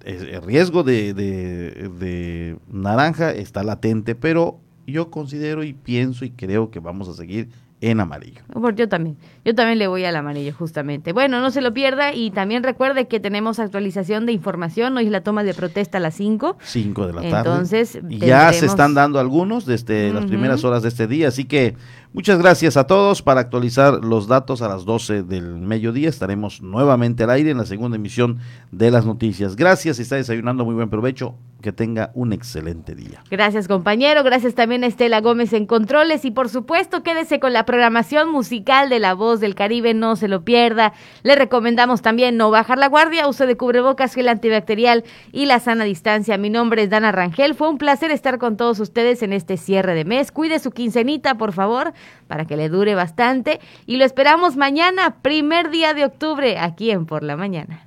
Es- El riesgo de, de- de naranja está latente, pero yo considero y pienso y creo que vamos a seguir en amarillo. Yo también, yo también le voy al amarillo justamente. Bueno, no se lo pierda y también recuerde que tenemos actualización de información, hoy es la toma de protesta a las 5. 5 de la tarde. Entonces, ya se están dando algunos desde las primeras horas de este día, así que Muchas gracias a todos. Para actualizar los datos a las 12 del mediodía estaremos nuevamente al aire en la segunda emisión de las noticias. Gracias, si está desayunando, muy buen provecho. Que tenga un excelente día. Gracias, compañero. Gracias también a Estela Gómez en Controles. Y por supuesto, quédese con la programación musical de La Voz del Caribe. No se lo pierda. Le recomendamos también no bajar la guardia, uso de cubrebocas, gel antibacterial y la sana distancia. Mi nombre es Dana Rangel. Fue un placer estar con todos ustedes en este cierre de mes. Cuide su quincenita, por favor, para que le dure bastante. Y lo esperamos mañana, primer día de octubre, aquí en Por la Mañana.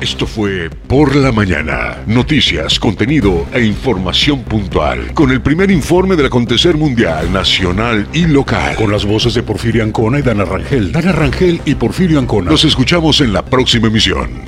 Esto fue Por la Mañana. Noticias, contenido e información puntual. Con el primer informe del acontecer mundial, nacional y local. Con las voces de Porfirio Ancona y Dana Rangel. Dana Rangel y Porfirio Ancona. Nos escuchamos en la próxima emisión.